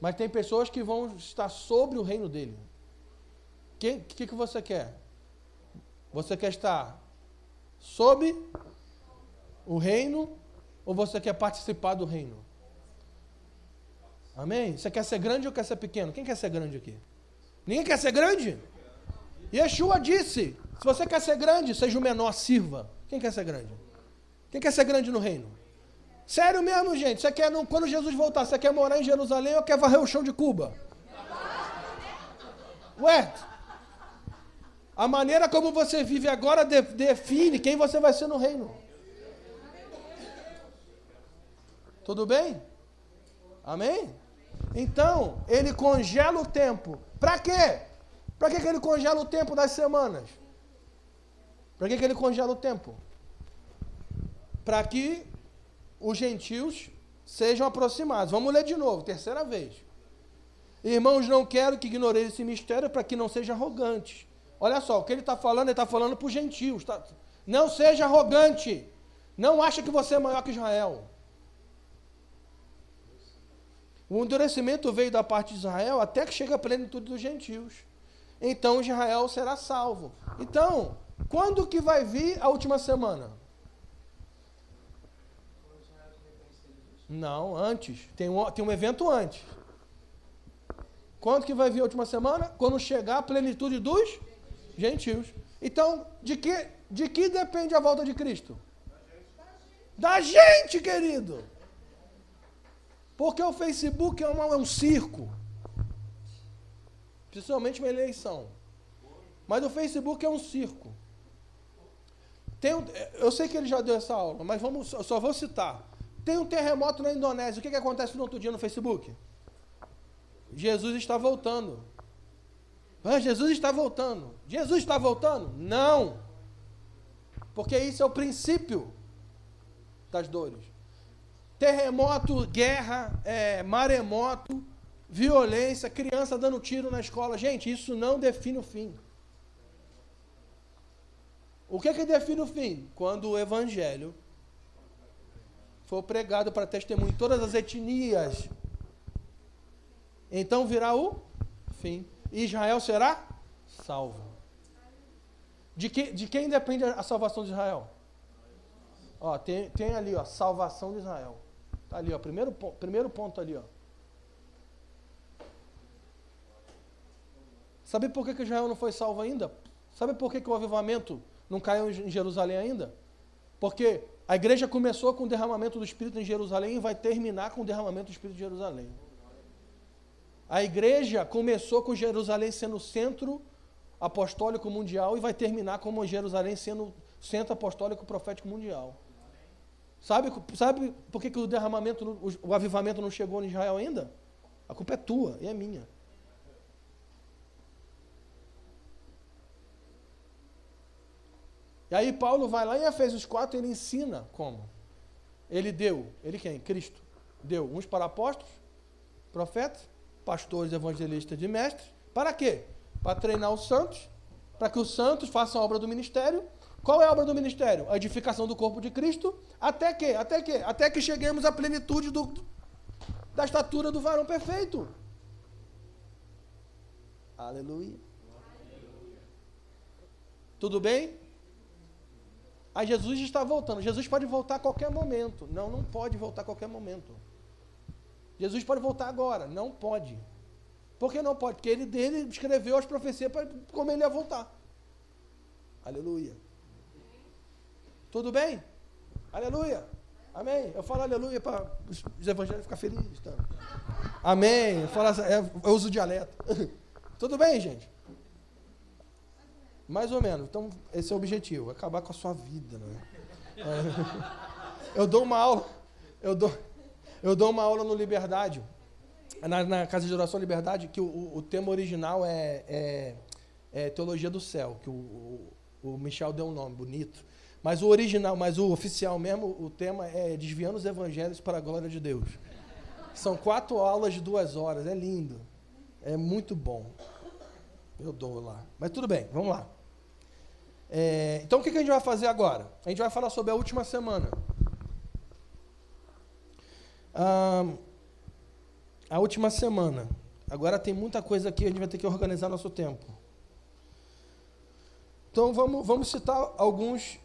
Mas tem pessoas que vão estar sobre o reino dele. O que, que, que você quer? Você quer estar sob o reino ou você quer participar do reino? Amém? Você quer ser grande ou quer ser pequeno? Quem quer ser grande aqui? Ninguém quer ser grande? Yeshua disse: se você quer ser grande, seja o menor, sirva. Quem quer ser grande? Quem quer ser grande no reino? Sério mesmo, gente? Você quer, quando Jesus voltar, você quer morar em Jerusalém ou quer varrer o chão de Cuba? Ué, a maneira como você vive agora define quem você vai ser no reino. Tudo bem? Amém? Então, ele congela o tempo. Para quê? Para que, que ele congela o tempo das semanas? Para que, que ele congela o tempo? Para que os gentios sejam aproximados. Vamos ler de novo, terceira vez. Irmãos, não quero que ignoreis esse mistério para que não sejam arrogantes. Olha só, o que ele está falando, ele está falando para os gentios. Tá? Não seja arrogante. Não acha que você é maior que Israel. O endurecimento veio da parte de Israel até que chega a plenitude dos gentios. Então Israel será salvo. Então, quando que vai vir a última semana? Não, antes. Tem um, tem um evento antes. Quando que vai vir a última semana? Quando chegar a plenitude dos gentios. Então, de que, de que depende a volta de Cristo? Da gente, querido. Porque o Facebook é, uma, é um circo. Principalmente uma eleição. Mas o Facebook é um circo. Tem eu sei que ele já deu essa aula, mas vamos, eu só vou citar. Tem um terremoto na Indonésia. O que, que acontece no outro dia no Facebook? Jesus está voltando. Ah, Jesus está voltando. Jesus está voltando? Não. Porque isso é o princípio das dores terremoto, guerra, é, maremoto, violência, criança dando tiro na escola. Gente, isso não define o fim. O que, que define o fim? Quando o evangelho for pregado para testemunho em todas as etnias. Então virá o fim. Israel será salvo. De, que, de quem depende a salvação de Israel? Ó, tem, tem ali, ó, salvação de Israel. Está ali, ó, primeiro, primeiro ponto ali. Ó. Sabe por que, que Israel não foi salvo ainda? Sabe por que, que o avivamento não caiu em Jerusalém ainda? Porque a igreja começou com o derramamento do Espírito em Jerusalém e vai terminar com o derramamento do Espírito em Jerusalém. A igreja começou com Jerusalém sendo o centro apostólico mundial e vai terminar como Jerusalém sendo centro apostólico profético mundial. Sabe, sabe por que, que o derramamento, o, o avivamento não chegou em Israel ainda? A culpa é tua e é minha. E aí Paulo vai lá em Efésios 4 ele ensina como. Ele deu, ele quem? Cristo. Deu uns para apóstolos, profetas, pastores, evangelistas e mestres. Para quê? Para treinar os santos, para que os santos façam a obra do ministério. Qual é a obra do ministério? A edificação do corpo de Cristo. Até que? Até que? Até que cheguemos à plenitude do, da estatura do varão perfeito. Aleluia. Tudo bem? Aí Jesus está voltando. Jesus pode voltar a qualquer momento. Não, não pode voltar a qualquer momento. Jesus pode voltar agora. Não pode. Por que não pode? Porque ele dele escreveu as profecias para como ele ia voltar. Aleluia. Tudo bem? Aleluia. Amém. Eu falo aleluia para os evangélicos ficar felizes. Tá? Amém. Eu, falo, eu uso dialeto. Tudo bem, gente? Mais ou menos. Então, esse é o objetivo, acabar com a sua vida. Né? Eu dou uma aula, eu dou, eu dou uma aula no Liberdade, na, na Casa de Oração Liberdade, que o, o tema original é, é, é, Teologia do Céu, que o, o, Michel deu um nome bonito. Mas o original, mas o oficial mesmo, o tema é Desviando os Evangelhos para a Glória de Deus. São quatro aulas de duas horas, é lindo. É muito bom. Eu dou lá. Mas tudo bem, vamos lá. É, então o que, que a gente vai fazer agora? A gente vai falar sobre a última semana. Ah, a última semana. Agora tem muita coisa aqui, a gente vai ter que organizar nosso tempo. Então vamos, vamos citar alguns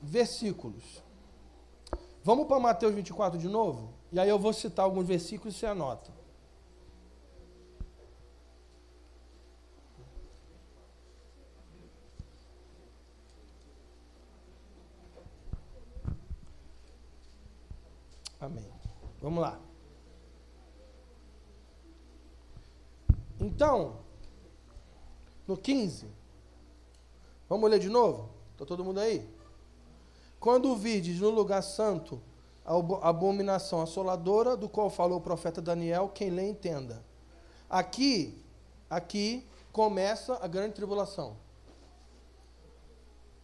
versículos. Vamos para Mateus 24 de novo? E aí eu vou citar alguns versículos e você anota. Amém. Vamos lá. Então, no 15, vamos ler de novo? Está todo mundo aí? Quando virdes no lugar santo a abominação assoladora, do qual falou o profeta Daniel, quem lê entenda. Aqui, aqui começa a grande tribulação.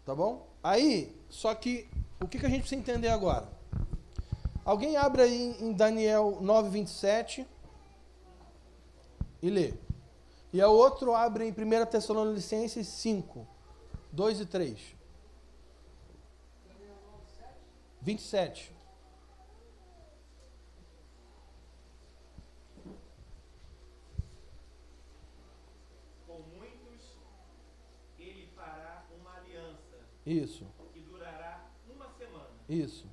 Tá bom? Aí, só que o que, que a gente precisa entender agora? Alguém abre aí em Daniel 9, 27 e lê. E o outro abre em 1 Tessalonicenses 5, 2 e 3. 27. Com muitos ele fará uma aliança. Isso. Que durará uma semana. Isso.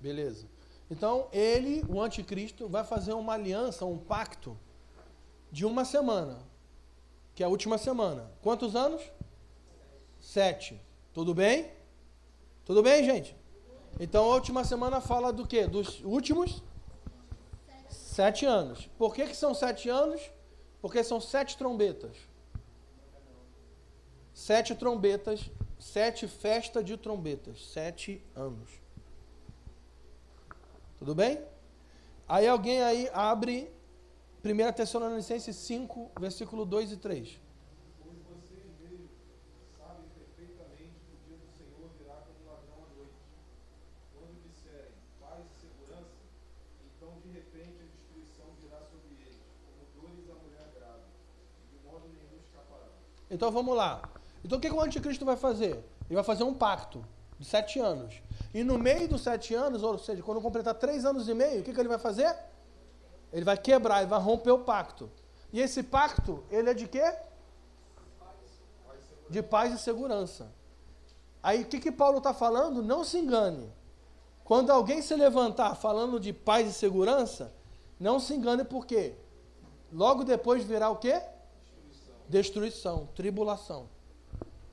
Beleza. Então, ele, o anticristo, vai fazer uma aliança, um pacto de uma semana, que é a última semana. Quantos anos? Sete. Tudo bem? Tudo bem, gente? Então, a última semana fala do quê? Dos últimos sete anos. Por que, que são sete anos? Porque são sete trombetas. Sete trombetas, sete festas de trombetas, sete anos. Tudo bem? Aí alguém aí abre 1 Tessalonicenses 5, versículo 2 e 3. Pois vocês mesmos sabem perfeitamente que o dia do Senhor virá como ladrão à noite. Quando disserem paz e segurança, então. Então vamos lá. Então o que, que o anticristo vai fazer? Ele vai fazer um pacto de sete anos. E no meio dos sete anos, ou seja, quando completar três anos e meio, o que, que ele vai fazer? Ele vai quebrar, ele vai romper o pacto. E esse pacto, ele é de quê? De paz e segurança. Aí o que, que Paulo está falando? Não se engane. Quando alguém se levantar falando de paz e segurança, não se engane porque logo depois virá o quê? Destruição, tribulação.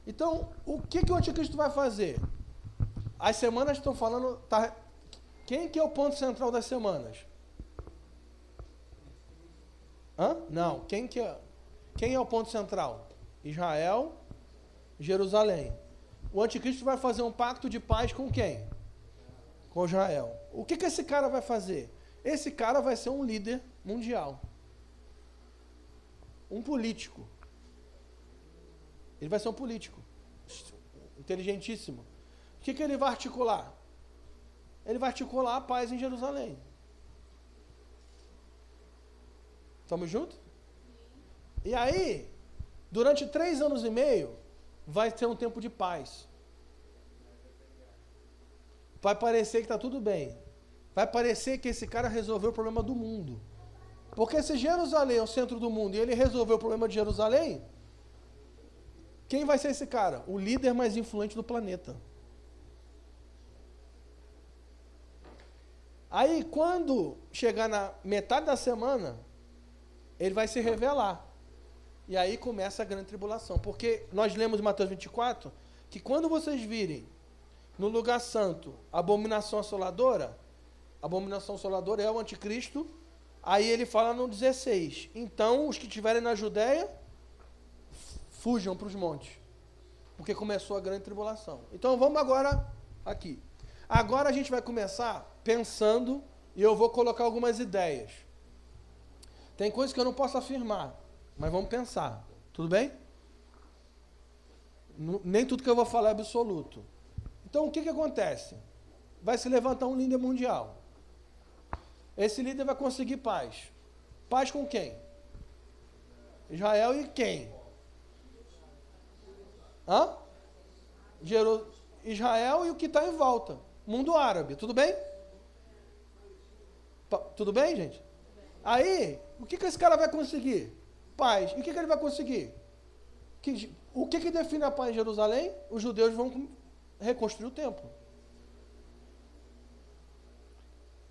Então, o que, que o anticristo vai fazer? As semanas estão falando. Tá, quem que é o ponto central das semanas? Hã? Não. Quem que é, quem é o ponto central? Israel, Jerusalém. O anticristo vai fazer um pacto de paz com quem? Com Israel. O que, que esse cara vai fazer? Esse cara vai ser um líder mundial. Um político. Ele vai ser um político. Inteligentíssimo. Que, que ele vai articular? Ele vai articular a paz em Jerusalém. Estamos juntos? E aí, durante três anos e meio, vai ter um tempo de paz. Vai parecer que está tudo bem. Vai parecer que esse cara resolveu o problema do mundo. Porque se Jerusalém é o centro do mundo e ele resolveu o problema de Jerusalém, quem vai ser esse cara? O líder mais influente do planeta. Aí, quando chegar na metade da semana, ele vai se revelar. E aí começa a grande tribulação. Porque nós lemos em Mateus 24 que quando vocês virem no lugar santo abominação assoladora, abominação assoladora é o anticristo. Aí ele fala no 16: Então os que estiverem na Judéia fujam para os montes. Porque começou a grande tribulação. Então vamos agora aqui. Agora a gente vai começar pensando e eu vou colocar algumas ideias. Tem coisas que eu não posso afirmar, mas vamos pensar. Tudo bem? Nem tudo que eu vou falar é absoluto. Então o que, que acontece? Vai se levantar um líder mundial. Esse líder vai conseguir paz. Paz com quem? Israel e quem? Hã? Israel e o que está em volta. Mundo árabe. Tudo bem? Pa tudo bem, gente? Aí, o que, que esse cara vai conseguir? Paz. E o que, que ele vai conseguir? Que, o que, que define a paz em Jerusalém? Os judeus vão reconstruir o templo.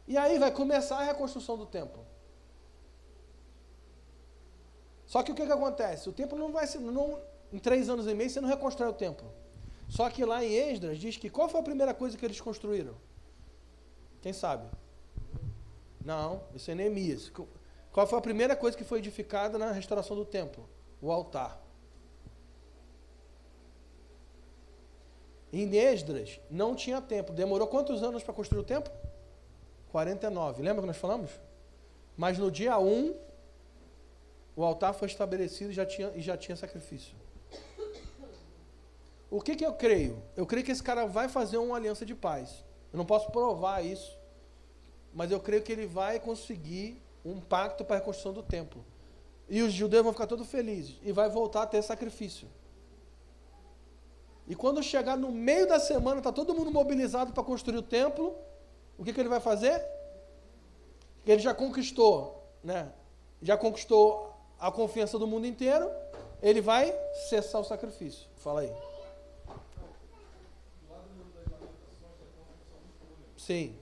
E aí vai começar a reconstrução do templo. Só que o que, que acontece? O templo não vai ser. Não, em três anos e meio você não reconstrói o templo. Só que lá em Esdras diz que qual foi a primeira coisa que eles construíram? Quem sabe? Não, isso é Neemias. Qual foi a primeira coisa que foi edificada na restauração do templo? O altar. Em Esdras não tinha templo. Demorou quantos anos para construir o templo? 49. Lembra que nós falamos? Mas no dia 1, o altar foi estabelecido e já tinha, e já tinha sacrifício. O que, que eu creio? Eu creio que esse cara vai fazer uma aliança de paz. Eu não posso provar isso, mas eu creio que ele vai conseguir um pacto para a reconstrução do templo. E os judeus vão ficar todos felizes e vai voltar a ter sacrifício. E quando chegar no meio da semana, está todo mundo mobilizado para construir o templo, o que, que ele vai fazer? Ele já conquistou, né? Já conquistou a confiança do mundo inteiro, ele vai cessar o sacrifício. Fala aí. Sim. Dizem que ali parece que tem parte do tempo ali que não Sim.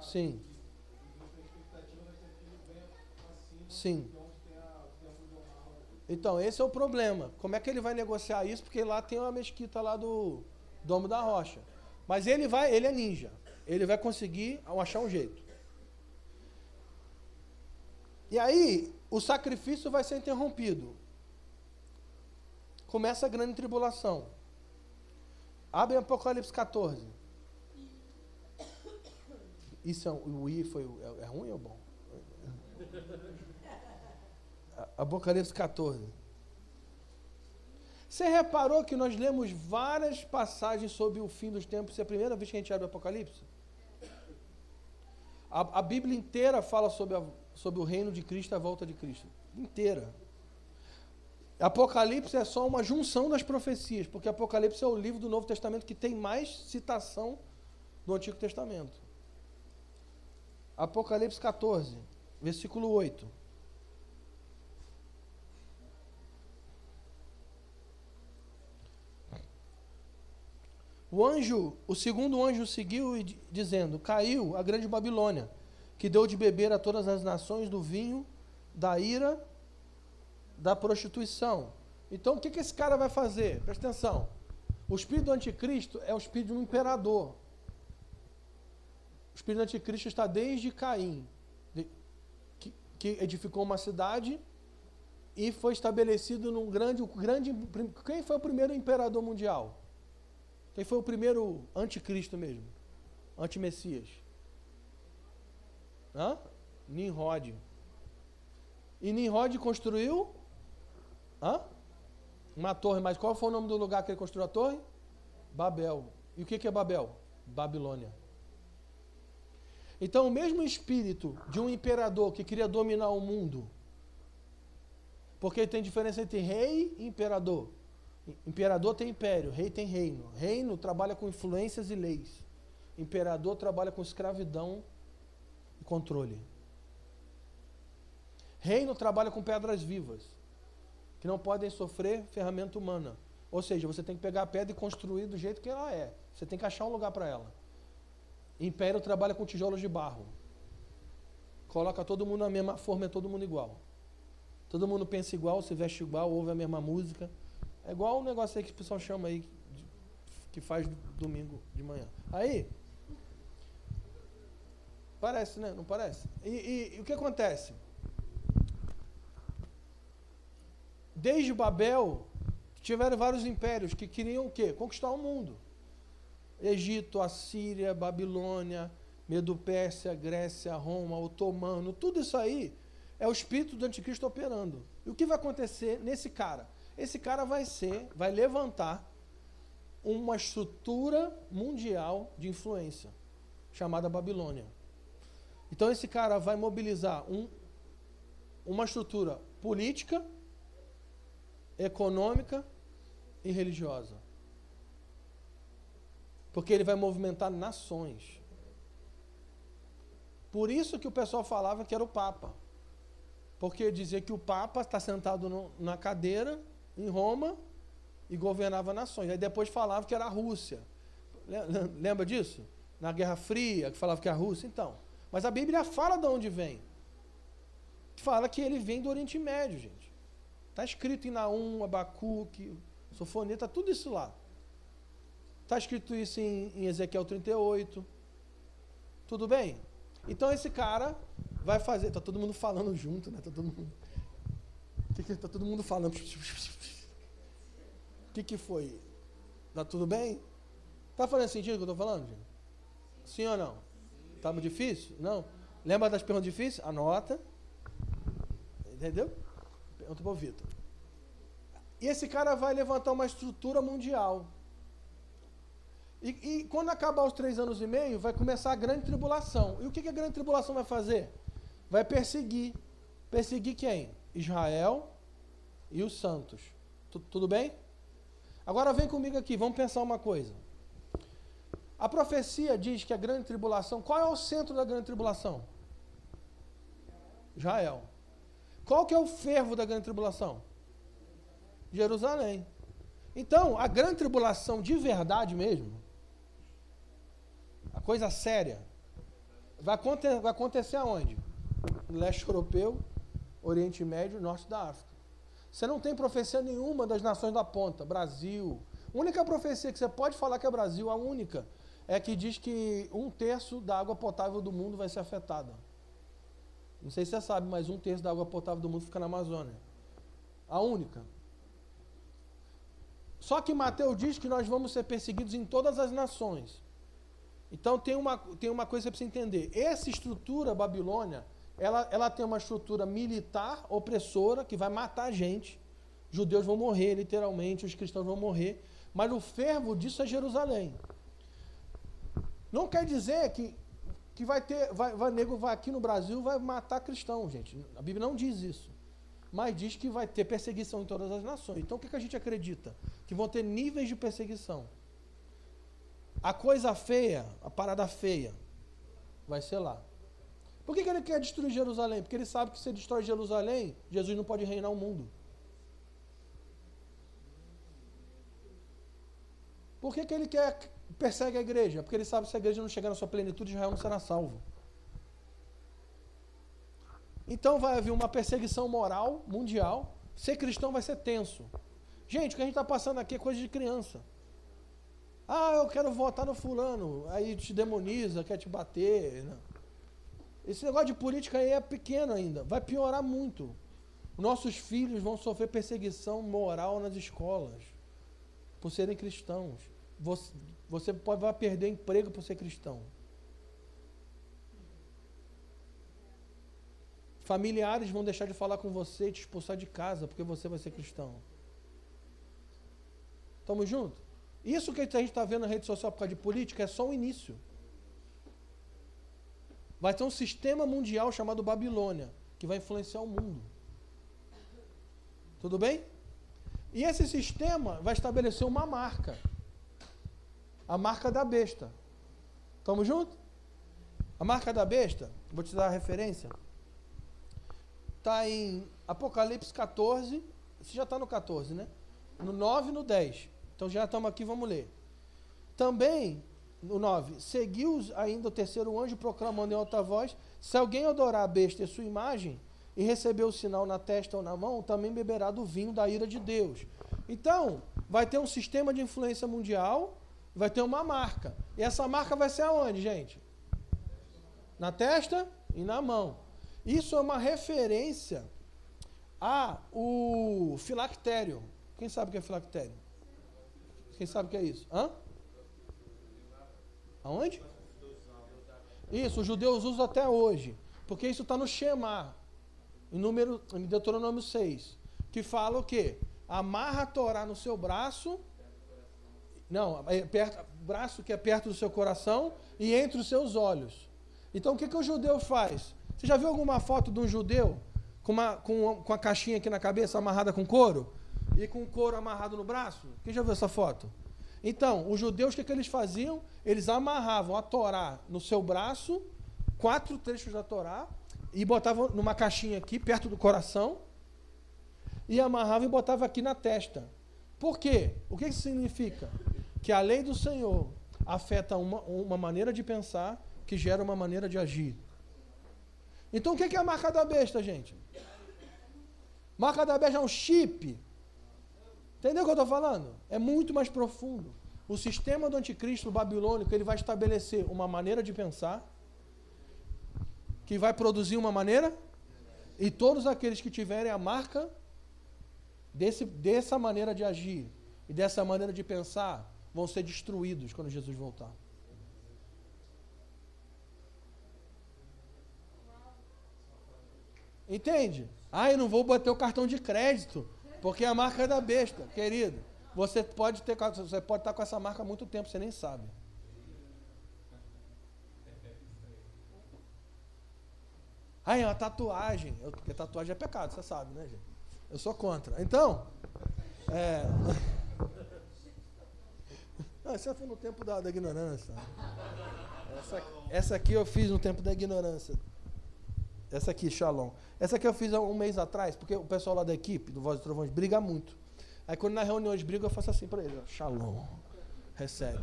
Sim. Omar. Então, esse é o problema. Como é que ele vai negociar isso? Porque lá tem uma mesquita lá do Domo da Rocha. Mas ele vai, ele é ninja. Ele vai conseguir achar um jeito. E aí, o sacrifício vai ser interrompido. Começa a grande tribulação. Abre Apocalipse 14. Isso é, o I foi é, é ruim ou bom? Apocalipse 14. Você reparou que nós lemos várias passagens sobre o fim dos tempos? É a primeira vez que a gente abre Apocalipse? A, a Bíblia inteira fala sobre, a- sobre o reino de Cristo a volta de Cristo. Inteira. Apocalipse é só uma junção das profecias, porque Apocalipse é o livro do Novo Testamento que tem mais citação do Antigo Testamento. Apocalipse 14, versículo 8. O anjo, o segundo anjo seguiu di- dizendo: Caiu a grande Babilônia, que deu de beber a todas as nações do vinho, da ira, da prostituição. Então, o que, que esse cara vai fazer? Presta atenção. O espírito do anticristo é o espírito um imperador. O espírito do anticristo está desde Caim, que, que edificou uma cidade e foi estabelecido num grande, grande. Quem foi o primeiro imperador mundial? Quem foi o primeiro anticristo mesmo? Antimessias? Hã? Nimrod. E Nimrod construiu hã? uma torre, mas qual foi o nome do lugar que ele construiu a torre? Babel. E o que é Babel? Babilônia. Então, o mesmo espírito de um imperador que queria dominar o mundo, porque tem diferença entre rei e imperador. Imperador tem império, rei tem reino. Reino trabalha com influências e leis. Imperador trabalha com escravidão e controle. Reino trabalha com pedras vivas, que não podem sofrer ferramenta humana. Ou seja, você tem que pegar a pedra e construir do jeito que ela é. Você tem que achar um lugar para ela. Império trabalha com tijolos de barro. Coloca todo mundo na mesma forma, é todo mundo igual. Todo mundo pensa igual, se veste igual, ouve a mesma música. É igual o negócio aí que o pessoal chama aí, que faz domingo de manhã. Aí, parece, né? Não parece? E, e, e o que acontece? Desde Babel, tiveram vários impérios que queriam o quê? Conquistar o mundo. Egito, Assíria, Babilônia, Medo-Pérsia, Grécia, Roma, Otomano, tudo isso aí é o espírito do anticristo operando. E o que vai acontecer nesse cara? Esse cara vai ser, vai levantar uma estrutura mundial de influência chamada Babilônia. Então esse cara vai mobilizar um, uma estrutura política, econômica e religiosa. Porque ele vai movimentar nações. Por isso que o pessoal falava que era o Papa. Porque dizia que o Papa está sentado no, na cadeira em Roma e governava nações. Aí depois falava que era a Rússia. Lembra disso? Na Guerra Fria, que falava que era a Rússia. Então. Mas a Bíblia fala de onde vem. Fala que ele vem do Oriente Médio, gente. Está escrito em Naum, Abacuque, Sofoneta, tudo isso lá. Está escrito isso em, em Ezequiel 38. Tudo bem? Então esse cara vai fazer. Está todo mundo falando junto, né? Está todo mundo. Está todo mundo falando. O que, que foi? Está tudo bem? Está fazendo sentido o que eu estou falando, gente? Sim ou não? Muito difícil? Não? Lembra das perguntas difíceis? Anota. Entendeu? Pergunta para o Vitor. E esse cara vai levantar uma estrutura mundial. E, e, quando acabar os três anos e meio, vai começar a grande tribulação. E o que, que a grande tribulação vai fazer? Vai perseguir. Perseguir quem? Israel e os santos. T tudo bem? Agora vem comigo aqui, vamos pensar uma coisa. A profecia diz que a grande tribulação, qual é o centro da grande tribulação? Israel. Qual que é o fervo da grande tribulação? Jerusalém. Então, a grande tribulação de verdade mesmo, a coisa séria, vai, acontecer, vai acontecer aonde? No leste europeu, Oriente Médio, norte da África. Você não tem profecia nenhuma das nações da ponta, Brasil. A única profecia que você pode falar que é Brasil, a única, é que diz que um terço da água potável do mundo vai ser afetada. Não sei se você sabe, mas um terço da água potável do mundo fica na Amazônia. A única. Só que Mateus diz que nós vamos ser perseguidos em todas as nações. Então tem uma, tem uma coisa que você precisa entender. Essa estrutura Babilônia, ela, ela tem uma estrutura militar opressora que vai matar a gente. Judeus vão morrer, literalmente, os cristãos vão morrer. Mas o fervo disso é Jerusalém. Não quer dizer que, que vai ter, vai, vai, nego vai aqui no Brasil vai matar cristão, gente. A Bíblia não diz isso. Mas diz que vai ter perseguição em todas as nações. Então o que, que a gente acredita? Que vão ter níveis de perseguição. A coisa feia, a parada feia, vai ser lá. Por que, que ele quer destruir Jerusalém? Porque ele sabe que se destrói Jerusalém, Jesus não pode reinar o mundo. Por que, que ele quer persegue a igreja? Porque ele sabe que se a igreja não chegar na sua plenitude, Israel não será salvo. Então vai haver uma perseguição moral mundial. Ser cristão vai ser tenso. Gente, o que a gente está passando aqui é coisa de criança. Ah, eu quero votar no fulano. Aí te demoniza, quer te bater. Não. Esse negócio de política aí é pequeno ainda. Vai piorar muito. Nossos filhos vão sofrer perseguição moral nas escolas por serem cristãos. Você, você pode vai perder emprego por ser cristão. Familiares vão deixar de falar com você e te expulsar de casa porque você vai ser cristão. Estamos juntos? Isso que a gente está vendo na rede social por causa de política é só o início. Vai ter um sistema mundial chamado Babilônia, que vai influenciar o mundo. Tudo bem? E esse sistema vai estabelecer uma marca. A marca da besta. Estamos juntos? A marca da besta, vou te dar a referência. Está em Apocalipse 14. Você já está no 14, né? No 9 e no 10. Então já estamos aqui, vamos ler. Também, no 9, seguiu ainda o terceiro anjo proclamando em alta voz: Se alguém adorar a besta e sua imagem, e receber o sinal na testa ou na mão, também beberá do vinho da ira de Deus. Então, vai ter um sistema de influência mundial, vai ter uma marca. E essa marca vai ser aonde, gente? Na testa e na mão. Isso é uma referência a o filactério. Quem sabe o que é filactério? Quem sabe o que é isso? Hã? Aonde? Isso, os judeus usam até hoje. Porque isso está no Shema, em, número, em Deuteronômio 6. Que fala o quê? Amarra a Torá no seu braço. Não, é perto, braço que é perto do seu coração e entre os seus olhos. Então o que, que o judeu faz? Você já viu alguma foto de um judeu com, uma, com, com a caixinha aqui na cabeça amarrada com couro? e com o couro amarrado no braço? Quem já viu essa foto? Então, os judeus, o que, que eles faziam? Eles amarravam a Torá no seu braço, quatro trechos da Torá, e botavam numa caixinha aqui, perto do coração, e amarravam e botavam aqui na testa. Por quê? O que isso significa? Que a lei do Senhor afeta uma, uma maneira de pensar que gera uma maneira de agir. Então, o que é a marca da besta, gente? Marca da besta é um chip Entendeu o que eu estou falando? É muito mais profundo. O sistema do anticristo babilônico ele vai estabelecer uma maneira de pensar que vai produzir uma maneira e todos aqueles que tiverem a marca desse, dessa maneira de agir e dessa maneira de pensar vão ser destruídos quando Jesus voltar. Entende? Ah, eu não vou bater o cartão de crédito. Porque é a marca da besta, querido. Você pode ter, você pode estar com essa marca há muito tempo, você nem sabe. Ah, é uma tatuagem. Eu, porque tatuagem é pecado, você sabe, né, gente? Eu sou contra. Então, é. Não, isso foi no tempo da, da ignorância. Essa, essa aqui eu fiz no tempo da ignorância. Essa aqui, Shalom. Essa aqui eu fiz há um mês atrás, porque o pessoal lá da equipe, do Voz do Trovões, briga muito. Aí quando na reunião de briga, eu faço assim para ele, ó, Shalom. Recebe.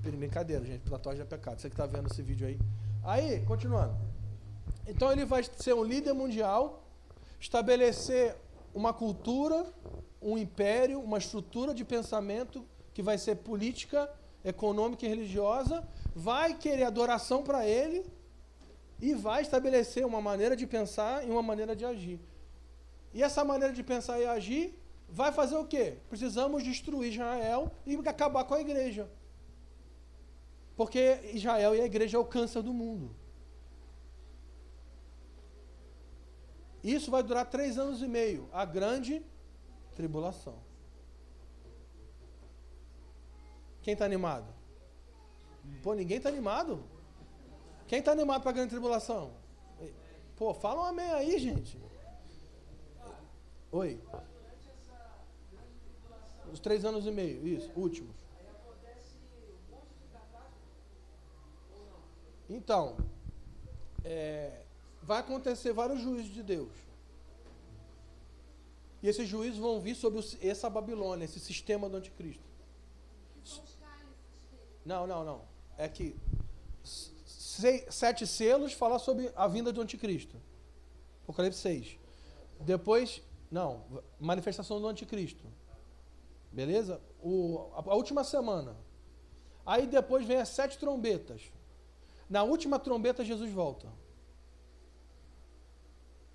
Brincadeira, gente. Tatuagem é pecado. Você que está vendo esse vídeo aí. Aí, continuando. Então ele vai ser um líder mundial, estabelecer uma cultura, um império, uma estrutura de pensamento que vai ser política, econômica e religiosa, vai querer adoração para ele, e vai estabelecer uma maneira de pensar e uma maneira de agir. E essa maneira de pensar e agir vai fazer o quê? Precisamos destruir Israel e acabar com a igreja. Porque Israel e a igreja é o câncer do mundo. Isso vai durar três anos e meio a grande tribulação. Quem está animado? Pô, ninguém está animado? Quem está animado para a grande tribulação? Pô, fala um amém aí, gente. Oi. Os três anos e meio, isso, últimos. Então, é, vai acontecer vários juízos de Deus. E esses juízos vão vir sobre essa Babilônia, esse sistema do anticristo. Não, não, não. É que sete selos fala sobre a vinda do anticristo. Apocalipse 6. Depois, não, manifestação do anticristo. Beleza? O, a, a última semana. Aí depois vem as sete trombetas. Na última trombeta, Jesus volta.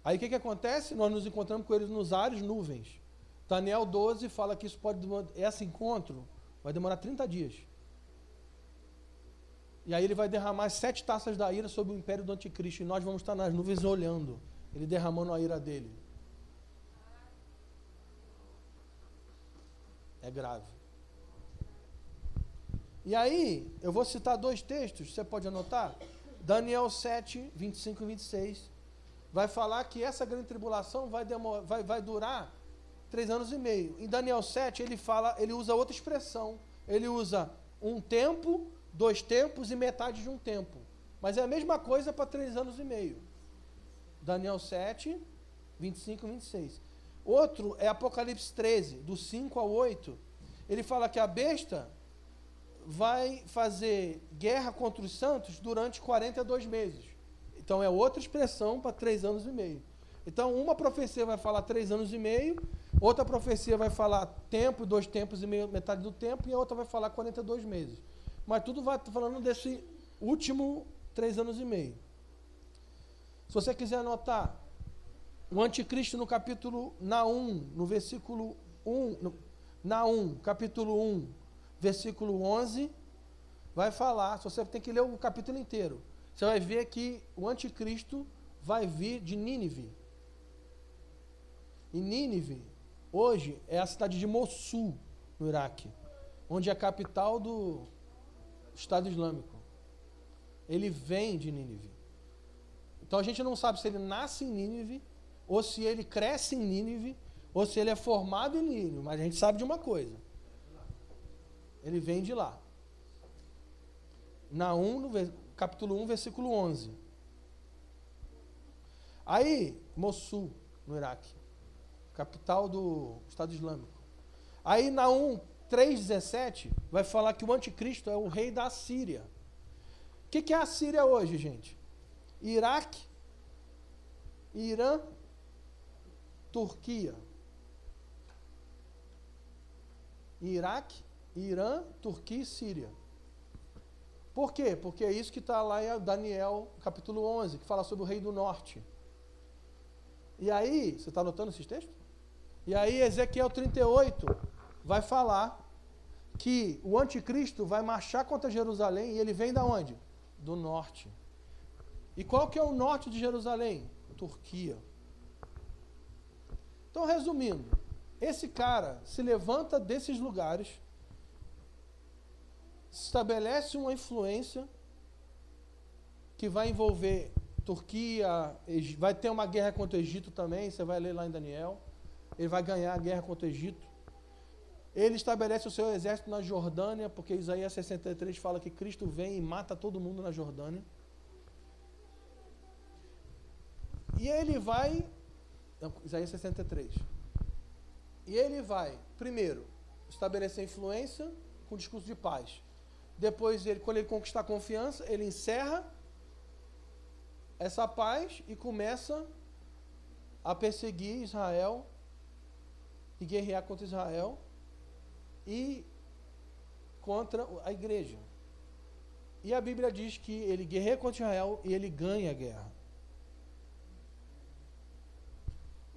Aí o que, que acontece? Nós nos encontramos com eles nos ares, nuvens. Daniel 12 fala que isso pode esse encontro vai demorar 30 dias. E aí ele vai derramar sete taças da ira sobre o império do anticristo. E nós vamos estar nas nuvens olhando, ele derramando a ira dele. É grave. E aí, eu vou citar dois textos, você pode anotar? Daniel 7, 25 e 26. Vai falar que essa grande tribulação vai, demorar, vai, vai durar três anos e meio. Em Daniel 7, ele fala, ele usa outra expressão. Ele usa um tempo, dois tempos e metade de um tempo. Mas é a mesma coisa para três anos e meio. Daniel 7, 25 e 26. Outro é Apocalipse 13, do 5 ao 8. Ele fala que a besta vai fazer guerra contra os santos durante 42 meses. Então é outra expressão para três anos e meio. Então, uma profecia vai falar três anos e meio, outra profecia vai falar tempo, dois tempos e meio, metade do tempo, e a outra vai falar 42 meses. Mas tudo vai falando desse último três anos e meio. Se você quiser anotar, o anticristo no capítulo Naum, no versículo 1, no, Naum, capítulo 1, versículo 11, vai falar, se você tem que ler o capítulo inteiro, você vai ver que o anticristo vai vir de Nínive. E Nínive, hoje, é a cidade de Mossul, no Iraque, onde é a capital do Estado Islâmico. Ele vem de Nínive. Então a gente não sabe se ele nasce em Nínive, ou se ele cresce em Nínive, ou se ele é formado em Nínive, mas a gente sabe de uma coisa. Ele vem de lá. Naum, no capítulo 1, versículo 11. Aí, Mossul, no Iraque capital do Estado Islâmico. Aí Naum 3,17 vai falar que o anticristo é o rei da Síria. O que, que é a Síria hoje, gente? Iraque, Irã, Turquia. Iraque, Irã, Turquia e Síria. Por quê? Porque é isso que está lá em Daniel, capítulo 11, que fala sobre o rei do norte. E aí, você está anotando esses textos? E aí Ezequiel 38 vai falar que o anticristo vai marchar contra Jerusalém e ele vem da onde? Do norte. E qual que é o norte de Jerusalém? Turquia. Então, resumindo, esse cara se levanta desses lugares, estabelece uma influência que vai envolver Turquia, vai ter uma guerra contra o Egito também, você vai ler lá em Daniel ele vai ganhar a guerra contra o Egito. Ele estabelece o seu exército na Jordânia, porque Isaías 63 fala que Cristo vem e mata todo mundo na Jordânia. E ele vai. Isaías 63. E ele vai, primeiro, estabelecer influência com discurso de paz. Depois, ele, quando ele conquistar confiança, ele encerra essa paz e começa a perseguir Israel e guerrear contra Israel e contra a igreja. E a Bíblia diz que ele guerreia contra Israel e ele ganha a guerra.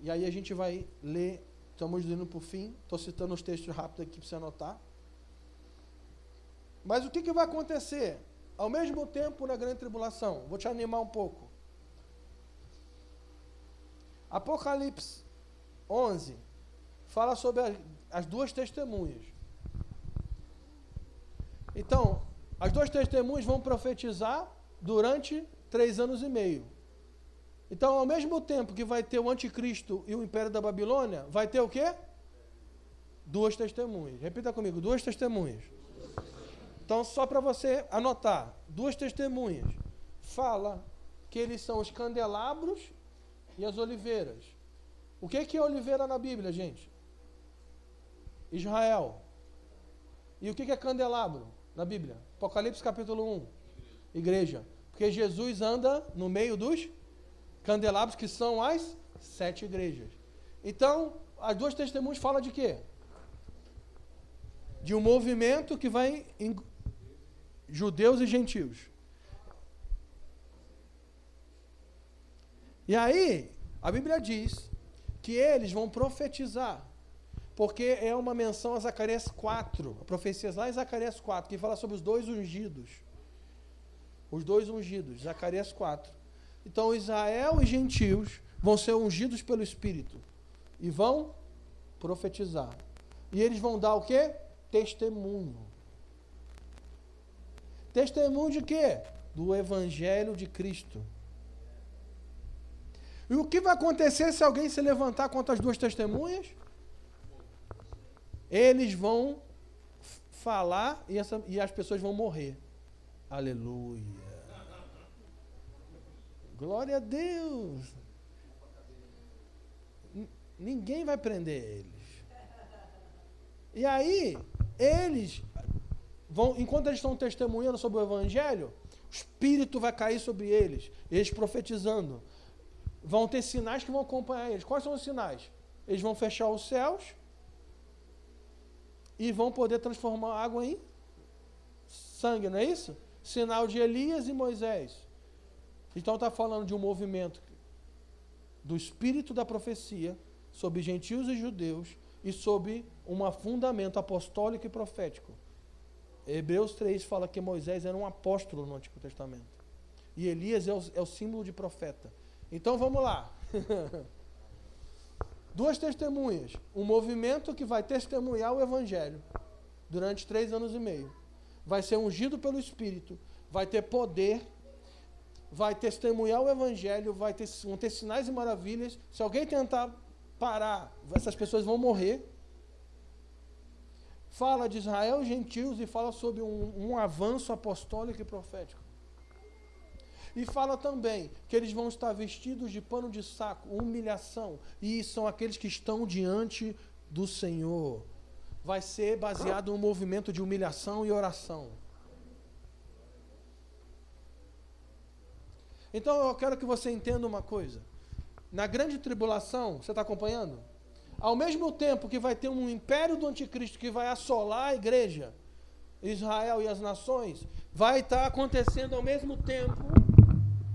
E aí a gente vai ler, estamos indo para o fim, estou citando os textos rápidos aqui para você anotar. Mas o que, que vai acontecer? Ao mesmo tempo na grande tribulação, vou te animar um pouco. Apocalipse 11, fala sobre as duas testemunhas. Então, as duas testemunhas vão profetizar durante três anos e meio. Então, ao mesmo tempo que vai ter o anticristo e o império da Babilônia, vai ter o quê? Duas testemunhas. Repita comigo, duas testemunhas. Então, só para você anotar, duas testemunhas. Fala que eles são os candelabros e as oliveiras. O que é oliveira na Bíblia, gente? Israel. E o que é candelabro na Bíblia? Apocalipse capítulo 1. Igreja. Porque Jesus anda no meio dos Candelabros que são as sete igrejas. Então, as duas testemunhas falam de quê? De um movimento que vai judeus e gentios. E aí, a Bíblia diz que eles vão profetizar. Porque é uma menção a Zacarias 4, a profecia lá em Zacarias 4, que fala sobre os dois ungidos. Os dois ungidos, Zacarias 4. Então Israel e gentios vão ser ungidos pelo Espírito e vão profetizar. E eles vão dar o quê? Testemunho. Testemunho de quê? Do Evangelho de Cristo. E o que vai acontecer se alguém se levantar contra as duas testemunhas? Eles vão falar e, essa, e as pessoas vão morrer. Aleluia. Glória a Deus. Ninguém vai prender eles. E aí, eles vão, enquanto eles estão testemunhando sobre o Evangelho, o Espírito vai cair sobre eles, eles profetizando. Vão ter sinais que vão acompanhar eles. Quais são os sinais? Eles vão fechar os céus e vão poder transformar água em sangue, não é isso? Sinal de Elias e Moisés. Então está falando de um movimento do espírito da profecia sobre gentios e judeus e sobre um fundamento apostólico e profético. Hebreus 3 fala que Moisés era um apóstolo no Antigo Testamento. E Elias é o, é o símbolo de profeta. Então vamos lá. Duas testemunhas. Um movimento que vai testemunhar o Evangelho durante três anos e meio. Vai ser ungido pelo Espírito. Vai ter poder. Vai testemunhar o Evangelho. Vai ter, vão ter sinais e maravilhas. Se alguém tentar parar, essas pessoas vão morrer. Fala de Israel gentios e fala sobre um, um avanço apostólico e profético. E fala também que eles vão estar vestidos de pano de saco, humilhação, e são aqueles que estão diante do Senhor. Vai ser baseado um movimento de humilhação e oração. Então eu quero que você entenda uma coisa. Na grande tribulação, você está acompanhando? Ao mesmo tempo que vai ter um império do anticristo que vai assolar a igreja, Israel e as nações, vai estar acontecendo ao mesmo tempo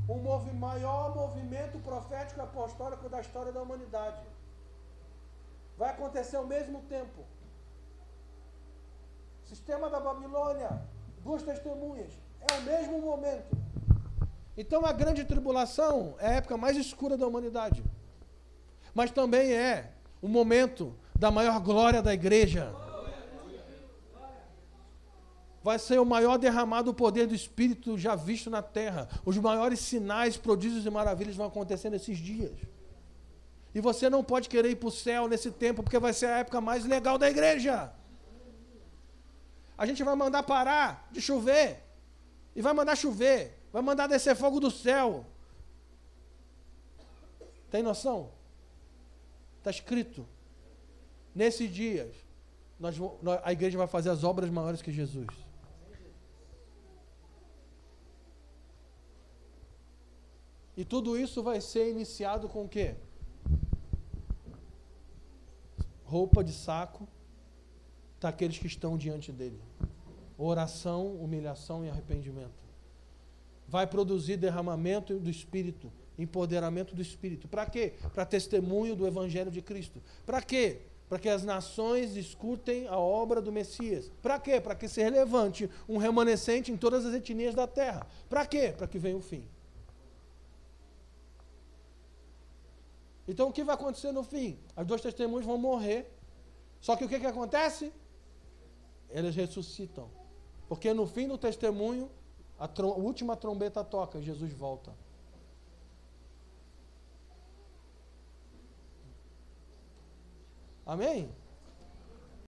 o movi maior movimento profético e apostólico da história da humanidade. Vai acontecer ao mesmo tempo. Sistema da Babilônia, duas testemunhas, é o mesmo momento. Então a grande tribulação é a época mais escura da humanidade. Mas também é o momento da maior glória da igreja. Vai ser o maior derramado poder do Espírito já visto na terra. Os maiores sinais, prodígios e maravilhas vão acontecer nesses dias. E você não pode querer ir para o céu nesse tempo, porque vai ser a época mais legal da igreja. A gente vai mandar parar de chover. E vai mandar chover vai mandar descer fogo do céu. Tem noção? Está escrito. Nesses dias, nós, a igreja vai fazer as obras maiores que Jesus. E tudo isso vai ser iniciado com o quê? Roupa de saco daqueles que estão diante dele. Oração, humilhação e arrependimento vai produzir derramamento do Espírito, empoderamento do Espírito. Para quê? Para testemunho do Evangelho de Cristo. Para quê? Para que as nações escutem a obra do Messias. Para quê? Para que se levante um remanescente em todas as etnias da terra. Para quê? Para que venha o fim. Então o que vai acontecer no fim? As duas testemunhas vão morrer. Só que o que, que acontece? Eles ressuscitam. Porque no fim do testemunho, a, a última trombeta toca, Jesus volta. Amém?